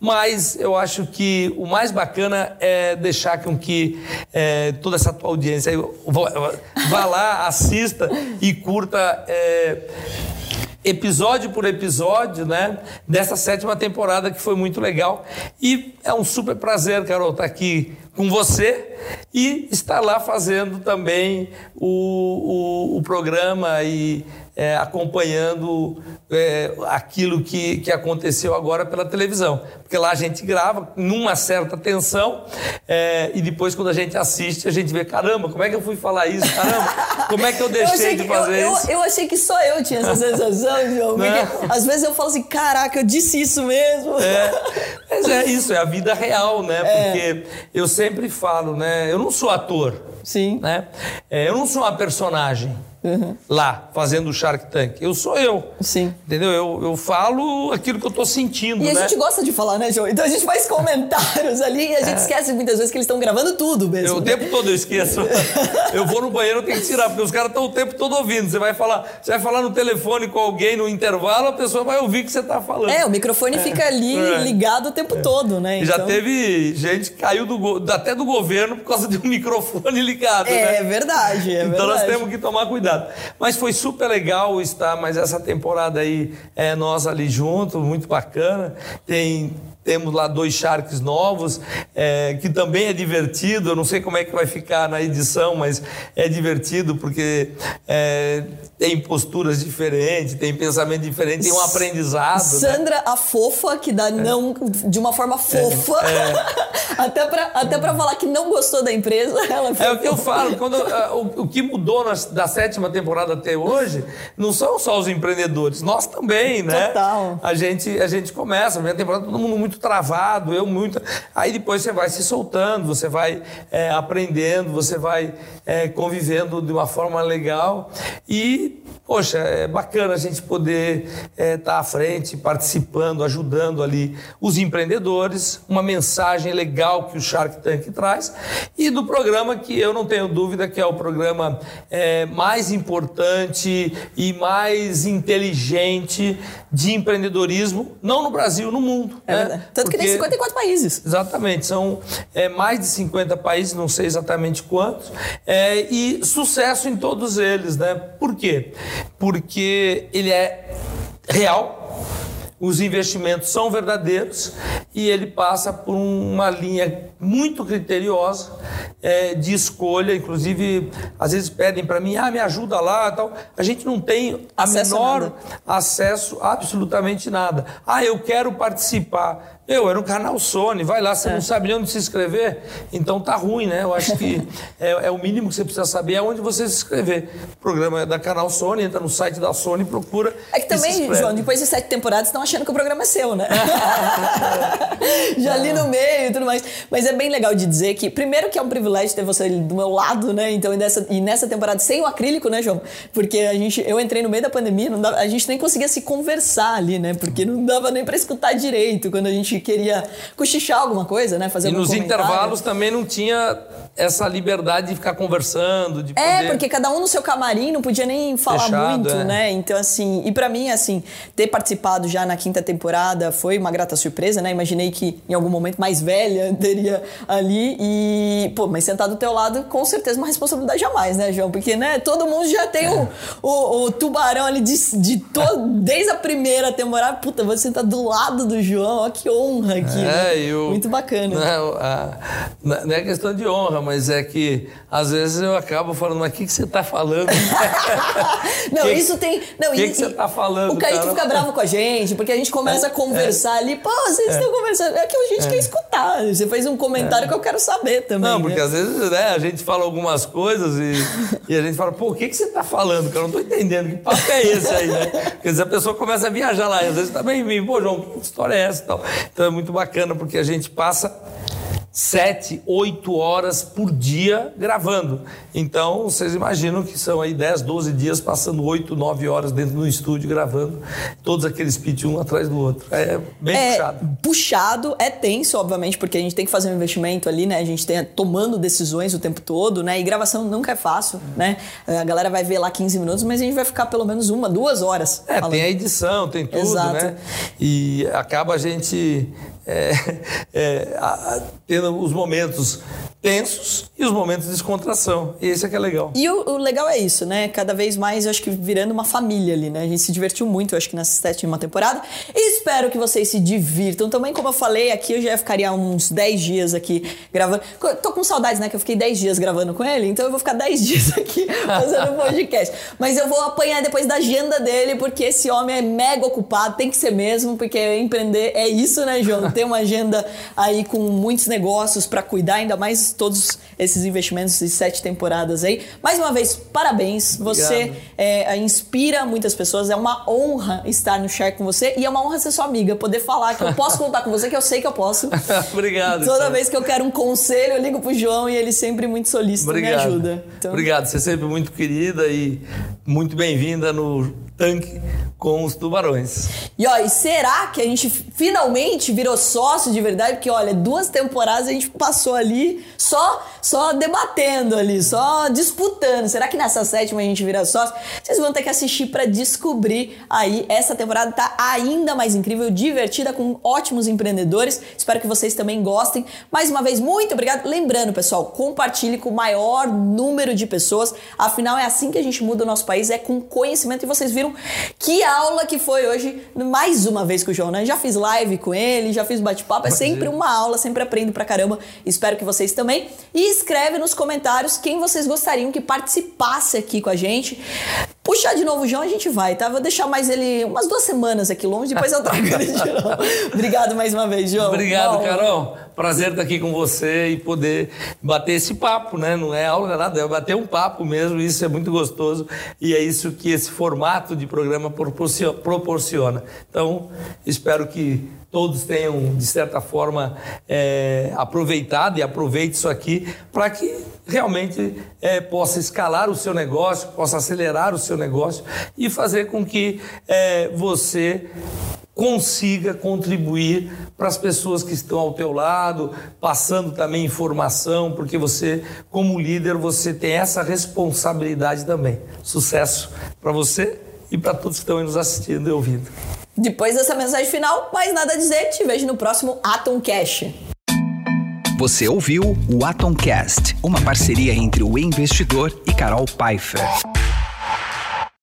Mas eu acho que o mais bacana é deixar com que é, toda essa tua audiência vá lá, assista e curta. É, episódio por episódio, né? Dessa sétima temporada que foi muito legal. E é um super prazer, Carol, estar aqui com você e estar lá fazendo também o, o, o programa e é, acompanhando é, aquilo que, que aconteceu agora pela televisão. Porque lá a gente grava numa certa tensão é, e depois quando a gente assiste, a gente vê, caramba, como é que eu fui falar isso? Caramba, como é que eu deixei eu de fazer eu, isso? Eu, eu, achei que só eu tinha essa sensação, João. Porque às vezes eu falo assim, caraca, eu disse isso mesmo. É, mas é isso, é a vida real, né? É. Porque eu sempre falo, né? Eu não sou ator. Sim. Né? É, eu não sou uma personagem uhum. lá, fazendo o Shark Tank. Eu sou eu. Sim. Entendeu? Eu, eu falo aquilo que eu tô sentindo. E né? a gente gosta de falar, né, João? Então a gente faz comentários ali e a gente é. esquece muitas vezes que eles estão gravando tudo mesmo. Eu, né? O tempo todo eu esqueço. eu vou no banheiro, eu tenho que tirar, porque os caras estão o tempo todo ouvindo. Você vai falar, você vai falar no telefone com alguém no intervalo, a pessoa vai ouvir o que você está falando. É, o microfone é. fica ali é. ligado o tempo é. todo, né? Então... Já teve gente que caiu do, até do governo por causa de um microfone ligado. É né? verdade, é então verdade. nós temos que tomar cuidado. Mas foi super legal estar mais essa temporada aí, é, nós ali juntos, muito bacana. Tem temos lá dois Sharks novos, é, que também é divertido. Eu não sei como é que vai ficar na edição, mas é divertido porque é, tem posturas diferentes, tem pensamento diferente, tem um aprendizado. Né? Sandra, né? a fofa, que dá é. não de uma forma fofa, é. até para até falar que não gostou da empresa. Ela é o que eu falo. Quando, o, o que mudou na, da sétima temporada até hoje não são só os empreendedores, nós também, né? Total. A gente, a gente começa, a minha temporada, todo mundo muito muito travado, eu muito. Aí depois você vai se soltando, você vai é, aprendendo, você vai é, convivendo de uma forma legal. E, poxa, é bacana a gente poder estar é, tá à frente, participando, ajudando ali os empreendedores, uma mensagem legal que o Shark Tank traz. E do programa que eu não tenho dúvida que é o programa é, mais importante e mais inteligente de empreendedorismo, não no Brasil, no mundo. É né? Tanto Porque, que tem 54 países. Exatamente, são é, mais de 50 países, não sei exatamente quantos, é, e sucesso em todos eles, né? Por quê? Porque ele é real, os investimentos são verdadeiros e ele passa por uma linha muito criteriosa é, de escolha. Inclusive, às vezes pedem para mim, ah, me ajuda lá tal. A gente não tem a acesso menor a acesso a absolutamente nada. Ah, eu quero participar. Eu, era um canal Sony, vai lá, você é. não sabe nem onde se inscrever, então tá ruim, né? Eu acho que é, é, o mínimo que você precisa saber é onde você se inscrever. O programa é da canal Sony, entra no site da Sony, procura. É que também, João, depois de sete temporadas estão achando que o programa é seu, né? Já ali no meio e tudo mais. Mas é bem legal de dizer que, primeiro, que é um privilégio ter você do meu lado, né? Então, e nessa, e nessa temporada sem o acrílico, né, João? Porque a gente, eu entrei no meio da pandemia, dava, a gente nem conseguia se conversar ali, né? Porque não dava nem para escutar direito quando a gente gente queria cochichar alguma coisa, né? Fazer e nos comentário. intervalos também não tinha essa liberdade de ficar conversando, de É, porque cada um no seu camarim não podia nem falar Fechado, muito, é. né? Então, assim, e para mim, assim, ter participado já na quinta temporada foi uma grata surpresa, né? Imaginei que em algum momento mais velha teria ali e, pô, mas sentar do teu lado, com certeza uma responsabilidade jamais, né, João? Porque, né, todo mundo já tem o, o, o, tubarão ali de, de todo, desde a primeira temporada, puta, vou sentar do lado do João, ó, que honra honra aqui. É, né? eu, Muito bacana. Não, a, não é questão de honra, mas é que às vezes eu acabo falando, mas o que, que você está falando? não, que, isso tem. O que, que, você está falando? O Kaique cara? fica bravo com a gente, porque a gente começa é, a conversar é, ali, pô, vocês estão conversando. É que a gente quer escutar. Você fez um comentário que eu quero saber também. Não, porque né? às vezes né, a gente fala algumas coisas e, e a gente fala, pô, o que, que você está falando? Que eu não estou entendendo. Que papo é esse aí, né? Porque às vezes a pessoa começa a viajar lá, e às vezes também vem, pô, João, que história é essa e tal? Então é muito bacana, porque a gente passa sete, oito horas por dia gravando. Então, vocês imaginam que são aí 10, 12 dias passando oito, nove horas dentro do estúdio gravando todos aqueles pitch um atrás do outro. É bem é puxado. Puxado, é tenso, obviamente, porque a gente tem que fazer um investimento ali, né? A gente tem tomando decisões o tempo todo, né? E gravação nunca é fácil, né? A galera vai ver lá 15 minutos, mas a gente vai ficar pelo menos uma, duas horas. É, falando. tem a edição, tem tudo, Exato. né? E acaba a gente é, é, a, tendo os momentos tensos e os momentos de descontração. E esse é que é legal. E o, o, legal é isso, né? Cada vez mais, eu acho que virando uma família ali, né? A gente se divertiu muito, eu acho que nessa sétima temporada. E espero que vocês se divirtam. Também, como eu falei aqui, eu já ficaria uns 10 dias aqui gravando. Tô com saudades, né? Que eu fiquei 10 dias gravando com ele, então eu vou ficar 10 dias aqui fazendo podcast. Mas eu vou apanhar depois da agenda dele, porque esse homem é mega ocupado, tem que ser mesmo, porque empreender é isso, né, João? Ter uma agenda aí com muitos negócios para cuidar, ainda mais todos esses investimentos de sete temporadas aí. Mais uma vez, parabéns. Você é, inspira muitas pessoas. É uma honra estar no Share com você e é uma honra ser sua amiga, poder falar que eu posso contar com você, que eu sei que eu posso. Obrigado. Toda vez que eu quero um conselho, eu ligo pro João e ele sempre muito solícito Obrigado. me ajuda. Então... Obrigado. Você é sempre muito querida e muito bem-vinda no tanque com os tubarões. E ó, e será que a gente finalmente virou sócio de verdade? Porque olha, duas temporadas a gente passou ali só só debatendo ali, só disputando. Será que nessa sétima a gente vira sócio? Vocês vão ter que assistir para descobrir aí. Essa temporada tá ainda mais incrível, divertida com ótimos empreendedores. Espero que vocês também gostem. Mais uma vez, muito obrigado. Lembrando, pessoal, compartilhe com o maior número de pessoas. Afinal, é assim que a gente muda o nosso país, é com conhecimento e vocês viram que aula que foi hoje, mais uma vez com o João, né? Já fiz live com ele, já fiz bate-papo, é sempre uma aula, sempre aprendo pra caramba. Espero que vocês também. E escreve nos comentários quem vocês gostariam que participasse aqui com a gente. Puxar de novo o João, a gente vai, tá? Vou deixar mais ele umas duas semanas aqui longe, depois eu trago ele de novo. Obrigado mais uma vez, João. Obrigado, Carol. Prazer estar aqui com você e poder bater esse papo, né? Não é aula, é nada, é bater um papo mesmo, isso é muito gostoso e é isso que esse formato de programa proporciona. Então, espero que todos tenham, de certa forma, é, aproveitado e aproveite isso aqui para que realmente é, possa escalar o seu negócio, possa acelerar o seu negócio e fazer com que é, você consiga contribuir para as pessoas que estão ao teu lado, passando também informação, porque você, como líder, você tem essa responsabilidade também. Sucesso para você e para todos que estão aí nos assistindo e ouvindo. Depois dessa mensagem final, mais nada a dizer, te vejo no próximo Atom Cash. Você ouviu o Atomcast, uma parceria entre o investidor e Carol Pfeiffer.